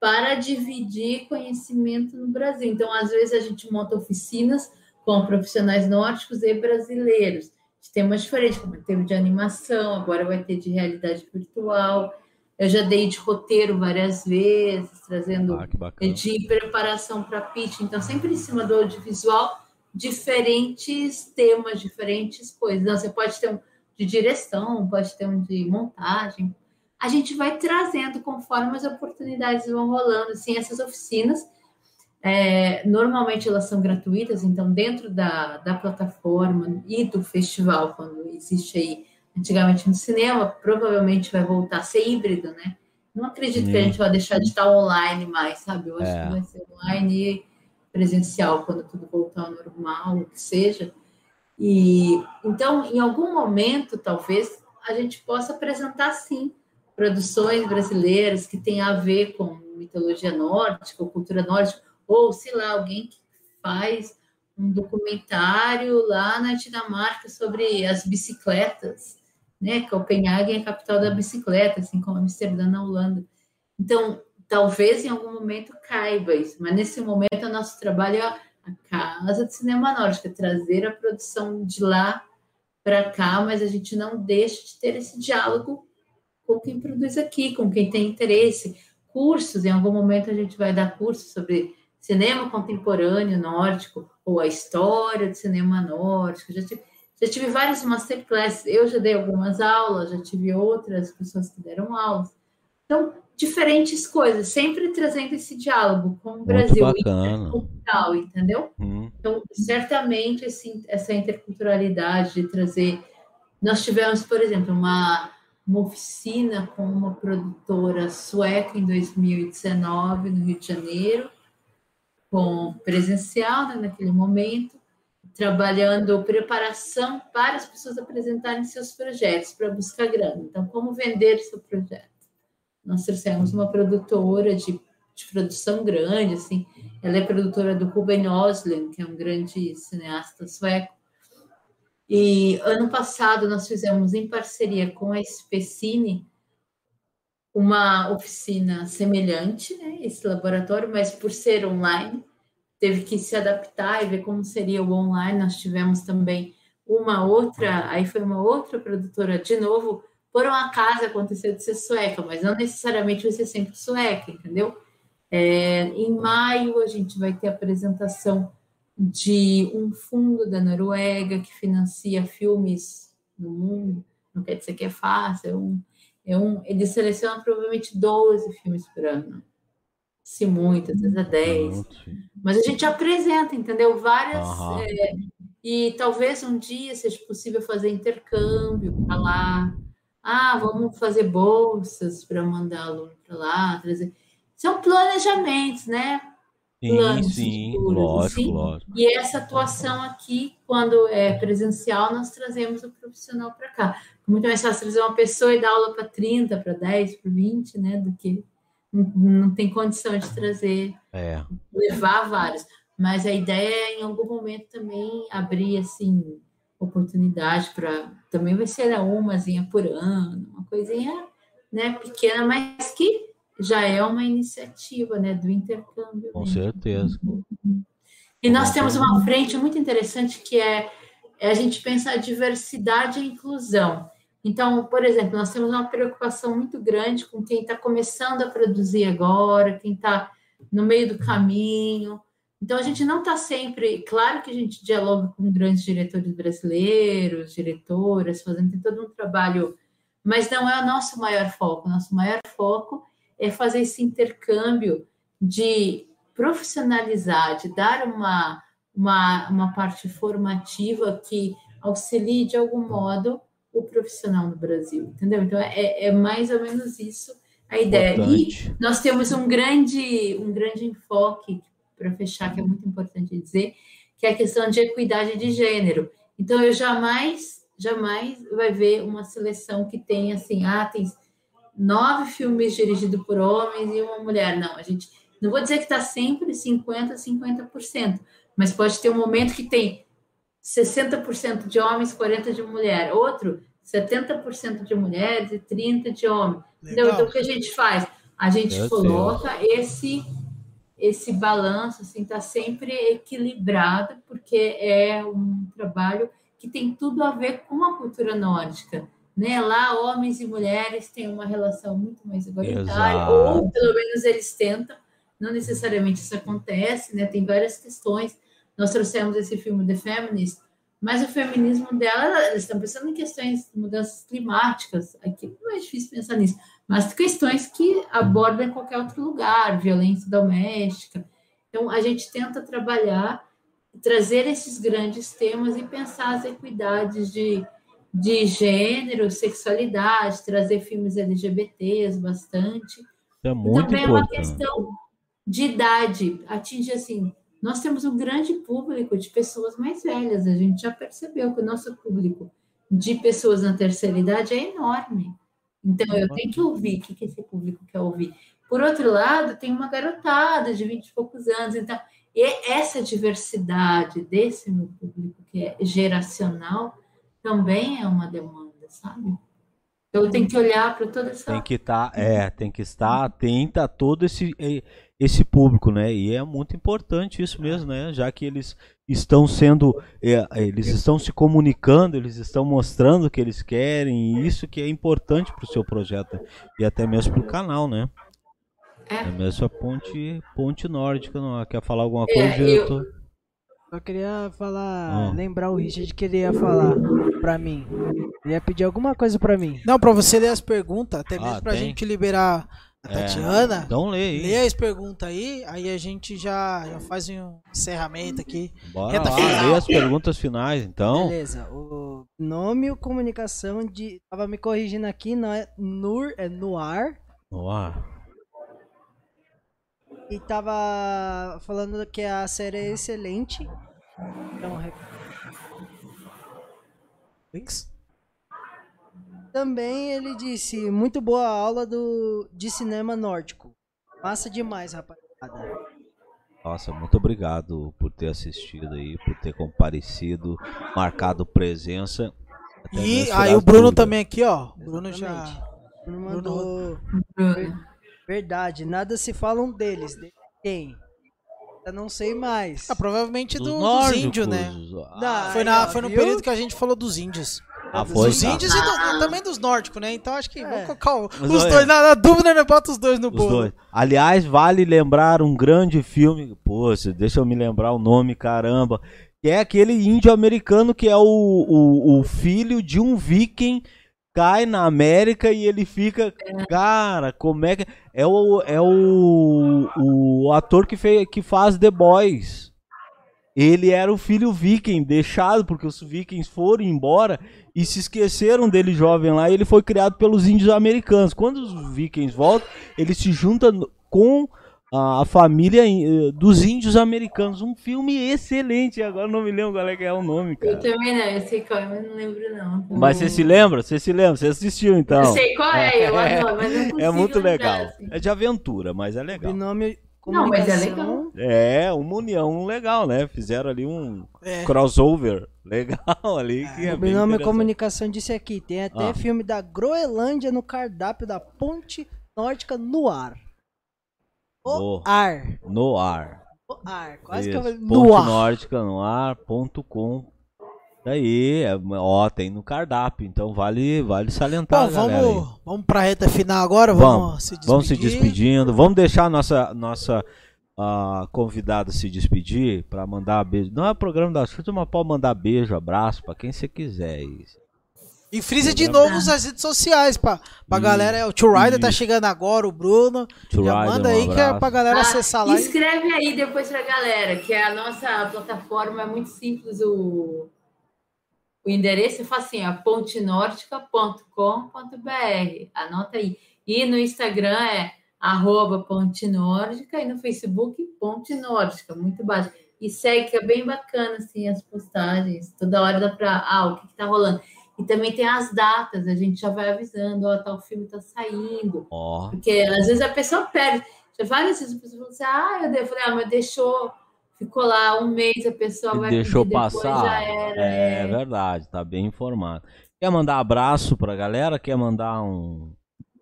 para dividir conhecimento no Brasil. Então, às vezes, a gente monta oficinas com profissionais nórdicos e brasileiros, de temas diferentes, como teve de animação, agora vai ter de realidade virtual. Eu já dei de roteiro várias vezes, trazendo ah, de preparação para pitch. Então, sempre em cima do audiovisual, diferentes temas, diferentes coisas. Então, você pode ter um de direção, pode ter um de montagem, a gente vai trazendo conforme as oportunidades vão rolando. Assim, essas oficinas, é, normalmente elas são gratuitas, então dentro da, da plataforma e do festival, quando existe aí antigamente no cinema, provavelmente vai voltar a ser híbrido, né? Não acredito Sim. que a gente vai deixar de estar online mais, sabe? Eu acho é. que vai ser online e presencial quando tudo voltar ao normal, o que seja. E então, em algum momento, talvez a gente possa apresentar sim produções brasileiras que têm a ver com mitologia nórdica, ou cultura nórdica, ou sei lá, alguém que faz um documentário lá na Dinamarca sobre as bicicletas, né? Copenhague é a capital da bicicleta, assim como Amsterdã na Holanda. Então, talvez em algum momento caiba isso, mas nesse momento o nosso trabalho é a Casa de Cinema Nórdica, trazer a produção de lá para cá, mas a gente não deixa de ter esse diálogo com quem produz aqui, com quem tem interesse. Cursos, em algum momento a gente vai dar cursos sobre cinema contemporâneo nórdico, ou a história do cinema nórdico. Já tive, já tive várias masterclasses, eu já dei algumas aulas, já tive outras pessoas que deram aulas. Então, diferentes coisas, sempre trazendo esse diálogo com o Brasil intercultural, entendeu? Hum. Então, certamente esse, essa interculturalidade de trazer. Nós tivemos, por exemplo, uma uma oficina com uma produtora sueca em 2019 no Rio de Janeiro, com presencial né, naquele momento, trabalhando preparação para as pessoas apresentarem seus projetos para buscar grana. Então, como vender seu projeto? Nós trouxemos uma produtora de, de produção grande, assim, ela é produtora do Ruben Östlund, que é um grande cineasta sueco, e ano passado nós fizemos em parceria com a Specine uma oficina semelhante, né, esse laboratório, mas por ser online, teve que se adaptar e ver como seria o online. Nós tivemos também uma outra, aí foi uma outra produtora, de novo, por um acaso aconteceu de ser sueca, mas não necessariamente ser sempre sueca, entendeu? É, em maio a gente vai ter apresentação de um fundo da Noruega que financia filmes no mundo, não quer dizer que é fácil, é um, é um, eles selecionam provavelmente 12 filmes por ano. Se muito, às vezes é 10. Mas a gente apresenta, entendeu? Várias. Uhum. É, e talvez um dia seja possível fazer intercâmbio para lá. Ah, vamos fazer bolsas para mandar aluno para lá, trazer. São planejamentos, né? Sim, sim, lógico, assim. lógico. E essa atuação aqui, quando é presencial, nós trazemos o profissional para cá. Muito mais fácil trazer uma pessoa e dar aula para 30, para 10, para 20, né? Do que não, não tem condição de trazer, é. levar vários. mas a ideia é, em algum momento, também abrir, assim, oportunidade para... Também vai ser umazinha por ano, uma coisinha né, pequena, mas que já é uma iniciativa né, do intercâmbio. Com certeza. E nós temos uma frente muito interessante que é, é a gente pensar a diversidade e a inclusão. Então, por exemplo, nós temos uma preocupação muito grande com quem está começando a produzir agora, quem está no meio do caminho. Então, a gente não está sempre. Claro que a gente dialoga com grandes diretores brasileiros, diretoras, fazendo todo um trabalho, mas não é o nosso maior foco. Nosso maior foco é fazer esse intercâmbio de profissionalizar, de dar uma, uma, uma parte formativa que auxilie de algum modo o profissional no Brasil, entendeu? Então é, é mais ou menos isso a ideia. Importante. E nós temos um grande, um grande enfoque, para fechar, que é muito importante dizer, que é a questão de equidade de gênero. Então eu jamais, jamais vai ver uma seleção que tenha assim, ah, tem nove filmes dirigidos por homens e uma mulher. Não, a gente não vou dizer que está sempre 50%, 50%, mas pode ter um momento que tem 60% de homens, 40% de mulher. Outro, 70% de mulheres e 30% de homens. Então, então, o que a gente faz? A gente Meu coloca Deus. esse esse balanço, assim, está sempre equilibrado, porque é um trabalho que tem tudo a ver com a cultura nórdica né? Lá homens e mulheres têm uma relação muito mais igualitária, Exato. ou pelo menos eles tentam. Não necessariamente isso acontece, né? Tem várias questões. Nós trouxemos esse filme The Feminist, mas o feminismo dela, eles estão pensando em questões de mudanças climáticas. Aqui não é difícil pensar nisso, mas questões que abordam em qualquer outro lugar, violência doméstica. Então, a gente tenta trabalhar, trazer esses grandes temas e pensar as equidades de de gênero, sexualidade, trazer filmes LGBTs bastante. É muito Também é uma questão de idade, atinge assim. Nós temos um grande público de pessoas mais velhas, a gente já percebeu que o nosso público de pessoas na terceira idade é enorme. Então, eu tenho que ouvir o que esse público quer ouvir. Por outro lado, tem uma garotada de 20 e poucos anos. Então, essa diversidade desse meu público, que é geracional, também é uma demanda, sabe? Eu tenho que olhar para toda essa. Tem que estar, tá, é, tem que estar atenta a todo esse, esse público, né? E é muito importante isso mesmo, né? Já que eles estão sendo, é, eles estão se comunicando, eles estão mostrando o que eles querem, e isso que é importante para o seu projeto e até mesmo para o canal, né? É. é mesmo a ponte, ponte nórdica, não? Quer falar alguma é, coisa, é, diretor? Eu... Só queria falar, lembrar o Richard que ele ia falar pra mim. Ele ia pedir alguma coisa pra mim. Não, pra você ler as perguntas, até mesmo ah, pra tem? gente liberar a é, Tatiana. Então lê aí. Lê as perguntas aí, aí a gente já, já faz um encerramento aqui. Bora lá, final. lê as perguntas finais, então. Beleza. O nome e comunicação de... Tava me corrigindo aqui, não é Nur, é Noir. Noir e tava falando que a série é excelente. Então, Links? Também ele disse, muito boa aula do, de cinema nórdico. Massa demais, rapaziada. Nossa, muito obrigado por ter assistido aí, por ter comparecido, marcado presença. E aí o Bruno dúvidas. também aqui, ó. O Bruno já. Bruno mandou. Bruno. Verdade, nada se falam deles. De quem? Eu não sei mais. Ah, provavelmente do, dos, dos índios, né? Ah, foi, na, foi no viu? período que a gente falou dos índios. Ah, foi, dos tá. índios e do, também dos nórdicos, né? Então acho que é. vamos colocar os dois. Na, na, dúvida, né? Bota os dois no bolo. Aliás, vale lembrar um grande filme. Pô, deixa eu me lembrar o nome, caramba. Que é aquele índio americano que é o, o, o filho de um viking cai na América e ele fica. Cara, como é que. É o, é o, o ator que, fez, que faz The Boys. Ele era o filho viking, deixado, porque os vikings foram embora e se esqueceram dele jovem lá. E ele foi criado pelos índios americanos. Quando os vikings voltam, ele se junta com a, família eh, dos índios americanos. Um filme excelente. Agora não me lembro qual é que é o nome, cara. Eu também não, eu sei qual é, mas não lembro não. Mas você se lembra? Você se lembra? Você assistiu então? Eu sei qual é, eu [LAUGHS] adoro, mas não É muito legal. Assim. É de aventura, mas é legal. O nome Não, mas é legal. É, uma união legal, né? Fizeram ali um é. crossover legal ali. É. Que é o nome Comunicação disse aqui: tem até ah. filme da Groenlândia no cardápio da Ponte Nórdica no ar. O no ar. No ar. No ar. Quase Isso. que eu Ponte no Nórdica no ar.com. Daí, é, ó, tem no cardápio, então vale, vale salientar. Bom, vamos, vamos pra reta final agora, vamos, vamos se Vamos se despedindo, vamos deixar a nossa, nossa uh, convidada se despedir para mandar beijo. Não é programa da Xuxa, mas pode mandar beijo, abraço para quem você quiser. Isso. E frisa de novo as redes sociais, pra, pra e, galera. O Tio Rider tá chegando agora, o Bruno. Tio já Rider, manda um aí que é pra galera ah, acessar lá. Escreve aí depois pra galera, que a nossa plataforma é muito simples. O, o endereço é facinho, é pontenordica.com.br. Anota aí. E no Instagram é arroba Ponte Nórdica e no Facebook Ponte Nórdica, muito básico. E segue, que é bem bacana, assim, as postagens. Toda hora dá pra... Ah, o que, que tá rolando? E também tem as datas, a gente já vai avisando, ó, tal filme tá saindo. Oh. Porque às vezes a pessoa perde. Já várias vezes a pessoa fala assim, ah, eu falei, ah, mas deixou, ficou lá um mês, a pessoa vai Deixou passar. já era. É, é, verdade, tá bem informado. Quer mandar abraço pra galera? Quer mandar um,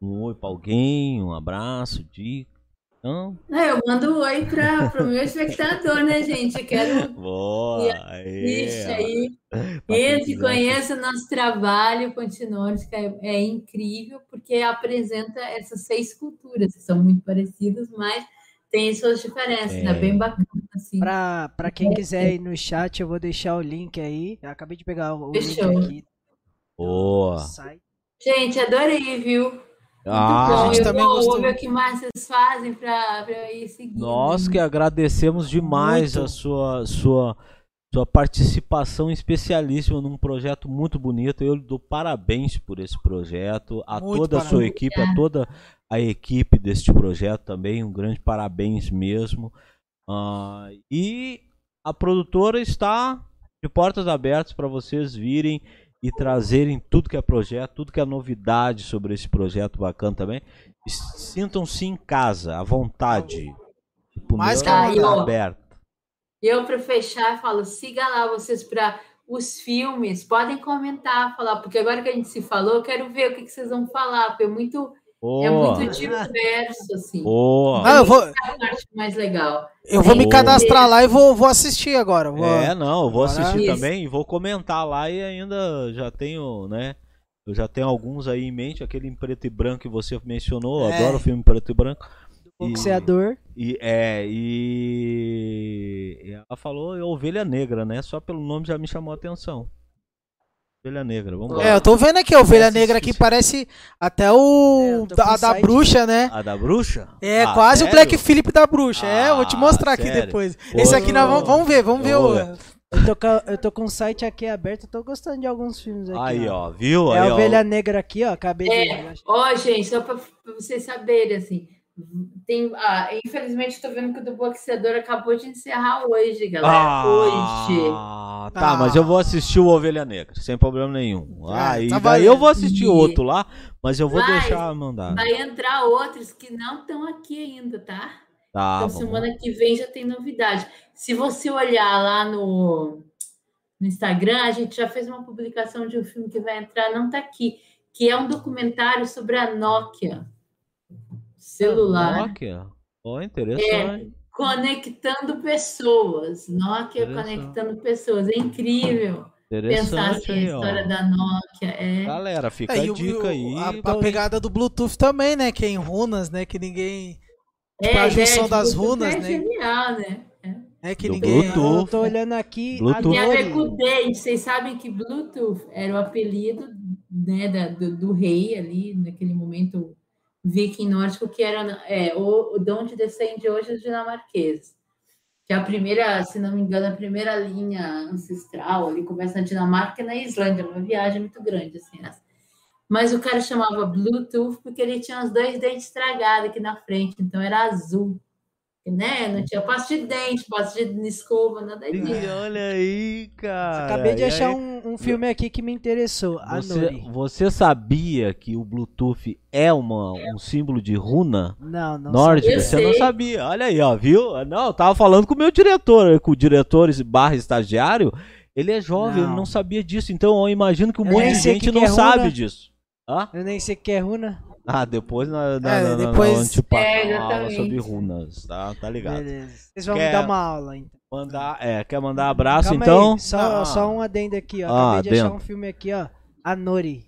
um oi pra alguém? Um abraço, dica? Não? É, eu mando um oi para o meu espectador, né, gente? Eu quero. [LAUGHS] Boa! Ixi, aí. [LAUGHS] Entre, conheça o nosso trabalho, continue, que é, é, incrível, porque apresenta essas seis culturas, que são muito parecidas, mas tem suas diferenças, né? é. né? Bem bacana. Assim. Para quem quiser ir no chat, eu vou deixar o link aí. Eu acabei de pegar o Fechou. link aqui. Boa! Gente, adorei, viu? Ah, a gente também vou gostou. ver o que mais vocês fazem para ir seguindo. Nós que agradecemos demais muito. a sua, sua, sua participação especialíssima num projeto muito bonito. Eu dou parabéns por esse projeto, a muito toda parabéns. a sua equipe, a toda a equipe deste projeto também. Um grande parabéns mesmo. Uh, e a produtora está de portas abertas para vocês virem e trazerem tudo que é projeto, tudo que é novidade sobre esse projeto bacana também. Sintam-se em casa, à vontade. Tipo, Mais que tá aberto. Eu, para fechar, falo: siga lá vocês para os filmes, podem comentar, falar, porque agora que a gente se falou, eu quero ver o que, que vocês vão falar, porque é muito é muito diverso, assim. Boa. Ah, eu vou... É a parte mais legal. Eu vou me cadastrar lá e vou, vou assistir agora. Vou... É, não, eu vou assistir Isso. também e vou comentar lá e ainda já tenho, né? Eu já tenho alguns aí em mente, aquele em preto e branco que você mencionou, é. adoro filme preto e branco. Boxeador. E, e, é, e, e ela falou Ovelha Negra, né? Só pelo nome já me chamou a atenção. Ovelha Negra, vamos lá. É, eu tô vendo aqui a Ovelha Negra aqui, parece até o. É, a da bruxa, né? A da bruxa? É, ah, quase sério? o Black Philip da bruxa. Ah, é, eu vou te mostrar aqui depois. Pô, Esse aqui nós vamos, vamos ver, vamos ver o. Eu tô, com, eu tô com o site aqui aberto, eu tô gostando de alguns filmes aqui. Aí, ó, viu? É a Ovelha ó. Negra aqui, ó, acabei é. de... Ó, gente, só pra vocês saberem, assim, tem, ah, infelizmente, estou vendo que o do boxeador acabou de encerrar hoje, galera. Ah, hoje. Tá, ah. mas eu vou assistir o Ovelha Negra, sem problema nenhum. Ah, e tá daí eu vou assistir e... outro lá, mas eu vou deixar mandar. Vai entrar outros que não estão aqui ainda, tá? Tá. Então, semana que vem já tem novidade. Se você olhar lá no, no Instagram, a gente já fez uma publicação de um filme que vai entrar, não tá aqui, que é um documentário sobre a Nokia celular. Nokia? Oh, interessante. É, conectando pessoas. Nokia conectando pessoas. É incrível. Pensar assim, a história ó. da Nokia. É... Galera, fica é, a dica aí. A, a, pegada do Bluetooth também, né? Que é em runas, né? Que ninguém. É, tipo, a junção é, das runas, é né? Genial, né? É que do ninguém. Bluetooth. Eu tô olhando aqui. Bluetooth. Tem a ver com o dente. Vocês sabem que Bluetooth era o apelido né, da, do, do rei ali, naquele momento viking nórdico, que era é, o, de onde descende hoje os dinamarqueses. Que é a primeira, se não me engano, a primeira linha ancestral ali começa na Dinamarca e na Islândia, uma viagem muito grande, assim, essa. Mas o cara chamava Bluetooth porque ele tinha os dois dentes estragados aqui na frente, então era azul. Né? Não tinha pasta de dente, pasta de escova, nada disso. Olha aí, cara. Acabei de achar um, um, um filme aqui que me interessou, você, você sabia que o Bluetooth é uma, um símbolo de runa não, não nórdica? Você não sabia. Olha aí, ó, viu? Não, eu tava falando com o meu diretor, com o diretor barra estagiário. Ele é jovem, não. ele não sabia disso. Então eu imagino que um eu monte de gente não é sabe disso. Hã? Eu nem sei o que é runa. Ah, depois na, na, é, na, depois... na, é, aula sobre runas, tá? Tá ligado? Beleza. Vocês vão quer me dar uma aula, então. Mandar, é, quer mandar abraço, Calma então? Aí, só, ah. só um adendo aqui, ó. Ah, Acabei de achar um filme aqui, ó. A Nori.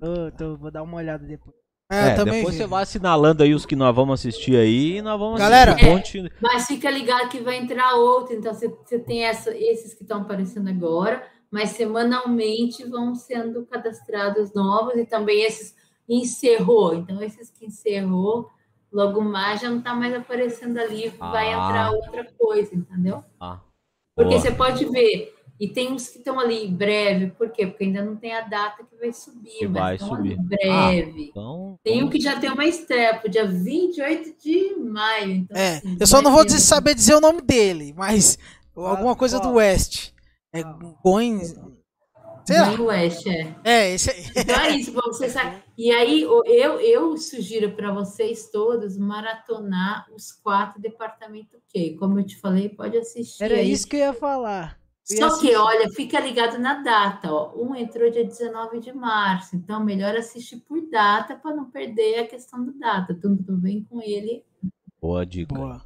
Oh, tô, vou dar uma olhada depois. É, é também depois vi. você vai assinalando aí os que nós vamos assistir aí e nós vamos Galera, assistir. É, mas fica ligado que vai entrar outro, então você, você tem essa, esses que estão aparecendo agora, mas semanalmente vão sendo cadastrados novos e também esses encerrou. Então, esses que encerrou, logo mais já não está mais aparecendo ali, ah. vai entrar outra coisa, entendeu? Ah. Porque você pode ver, e tem uns que estão ali em breve, por quê? Porque ainda não tem a data que vai subir, que mas vai estão subir. em breve. Ah, então, tem um que já tem uma estreia pro dia 28 de maio. Então, é, assim, eu só não vou dizer, saber dizer o nome dele, mas alguma coisa do West. É Going do West, é. É, esse aí. Então é isso, você sabe. E aí eu, eu sugiro para vocês todos maratonar os quatro departamentos Q. Como eu te falei, pode assistir. Era aí. isso que eu ia falar. Eu Só que, olha, fica ligado na data. Ó. Um entrou dia 19 de março, então melhor assistir por data para não perder a questão da data. Tudo, tudo bem com ele. Boa dica. Boa.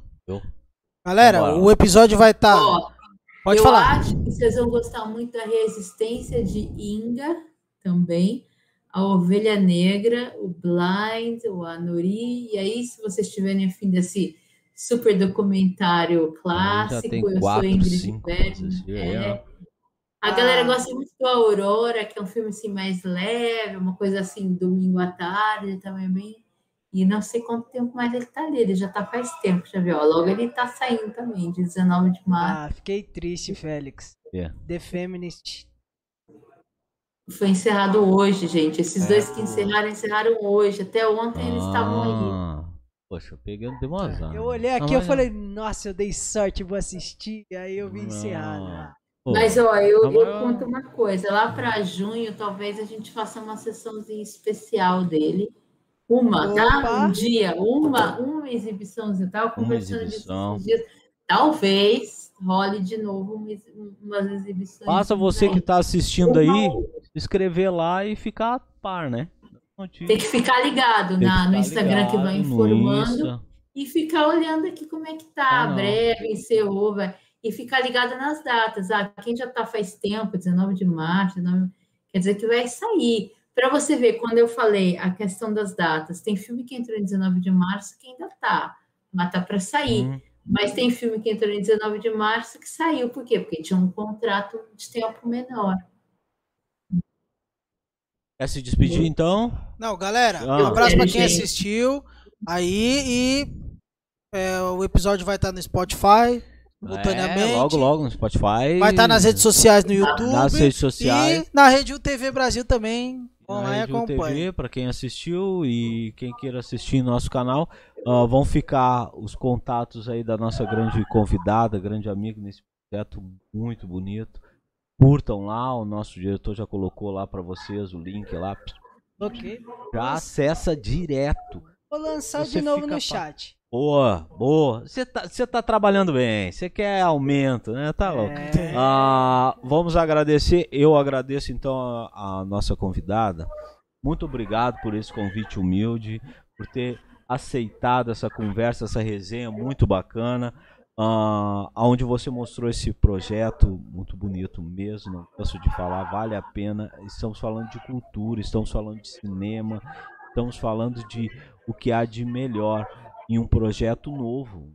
Galera, o episódio vai estar. Tá... Pode eu falar. acho que vocês vão gostar muito da resistência de Inga também, a Ovelha Negra, o Blind, o Anuri. E aí, se vocês estiverem afim desse super documentário clássico, eu quatro, sou Ingrid Bergman. É. A galera ah. gosta muito do Aurora, que é um filme assim mais leve, uma coisa assim, domingo à tarde, também bem e não sei quanto tempo mais ele tá ali. Ele já tá faz tempo, já viu? Logo ele tá saindo também, de 19 de março. Ah, fiquei triste, Félix. Yeah. The Feminist. Foi encerrado hoje, gente. Esses é. dois que encerraram, encerraram hoje. Até ontem ah. eles estavam aí. Poxa, eu peguei no demasiado. Eu olhei aqui e eu falei, nossa, eu dei sorte, vou assistir. E aí eu vi encerrado. Mas, ó, eu, eu conto uma coisa. Lá para junho, talvez a gente faça uma sessãozinha especial dele uma, tá? Opa. tá? Um dia, uma, uma exibiçãozinha. Tava conversando exibição. disso dias. Talvez role de novo umas exibições. Basta você que está assistindo aí, escrever lá e ficar a par, né? Tem que ficar ligado na, no Instagram ligado, que vai informando e ficar olhando aqui como é que tá, ah, breve, encerrou, vai, e ficar ligado nas datas. Ah, quem já tá faz tempo, 19 de março, 19, quer dizer que vai sair. Para você ver, quando eu falei a questão das datas, tem filme que entrou em 19 de março que ainda tá, mas tá para sair. Uhum. Mas tem filme que entrou em 19 de março que saiu. Por quê? Porque tinha um contrato de tempo menor. Quer se despedir, então? Não, galera, ah. um abraço para quem assistiu aí e é, o episódio vai estar no Spotify, simultaneamente. É, logo, logo no Spotify. Vai estar nas redes sociais no YouTube. Nas redes sociais. E na Rede UTV Brasil também. Vão lá e acompanhem. para quem assistiu e quem queira assistir nosso canal, uh, vão ficar os contatos aí da nossa grande convidada, grande amiga nesse projeto muito bonito. Curtam lá, o nosso diretor já colocou lá para vocês o link lá. Ok. Já acessa direto. Vou lançar Você de novo no chat. Boa, boa. Você tá, tá trabalhando bem. Você quer aumento, né? Tá louco. É... Ah, vamos agradecer. Eu agradeço então a, a, nossa convidada. Muito obrigado por esse convite humilde, por ter aceitado essa conversa, essa resenha muito bacana. Uh, onde você mostrou esse projeto muito bonito mesmo, não canso de falar, vale a pena. Estamos falando de cultura, estamos falando de cinema, estamos falando de o que há de melhor em um projeto novo.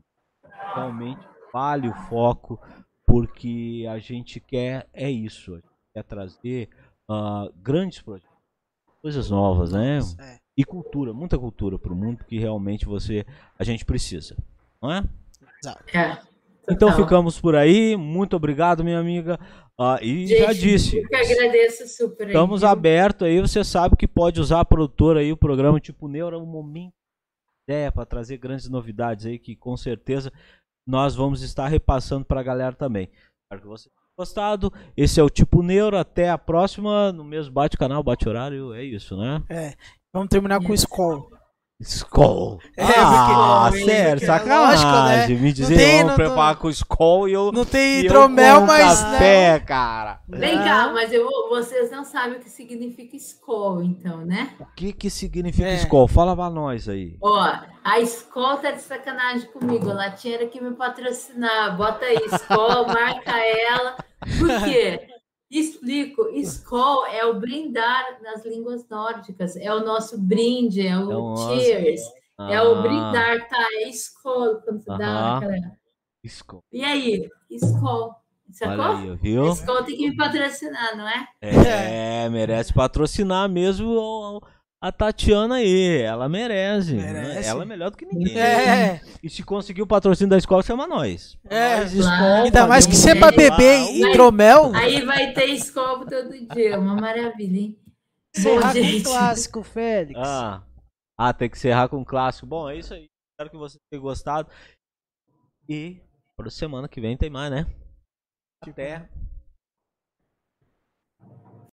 Realmente vale o foco, porque a gente quer é isso, quer trazer uh, grandes projetos, coisas novas, né? É. E cultura, muita cultura para o mundo que realmente você a gente precisa, não é? Exato. É. Então ficamos por aí. Muito obrigado, minha amiga. Uh, e Gente, já disse. Eu que agradeço super. Estamos abertos aí. Você sabe que pode usar a produtora aí, o programa tipo Neura, um momento ideia para trazer grandes novidades aí que com certeza nós vamos estar repassando para a galera também. Espero que você gostado. Esse é o Tipo Neuro. Até a próxima. No mesmo bate-canal, bate-horário. É isso, né? É. Vamos terminar com o Skoll. Skol. É, ah, porque, sério, é sacanagem. Lógico, né? Me dizer tem, vamos preparar com Skol e eu. Não tem hidromel, mas. Café, né? cara. Vem cá, mas eu, vocês não sabem o que significa Skol, então, né? O que que significa é. Skol? Fala pra nós aí. Ó, a Skol tá de sacanagem comigo. Ela tinha que me patrocinar. Bota aí, Skol, [LAUGHS] marca ela. Por quê? Explico. Skol é o brindar nas línguas nórdicas. É o nosso brinde, é o é cheers. Ah. É o brindar, tá? É Skol, quando você dá aquela... Skol. E aí? Skol. Sacou? Olha aí, viu? Skol tem que me patrocinar, não é? É, merece patrocinar mesmo a Tatiana aí. Ela merece. merece. Ela é melhor do que ninguém. É. E se conseguir o patrocínio da escola, chama nós. É, nós claro. Ainda mais que você é pra beber hidromel. Aí vai ter escola todo dia. Uma maravilha, hein? Encerrar com clássico, Félix. Ah. ah, tem que encerrar com um clássico. Bom, é isso aí. Espero que vocês tenham gostado. E para semana que vem tem mais, né? Até.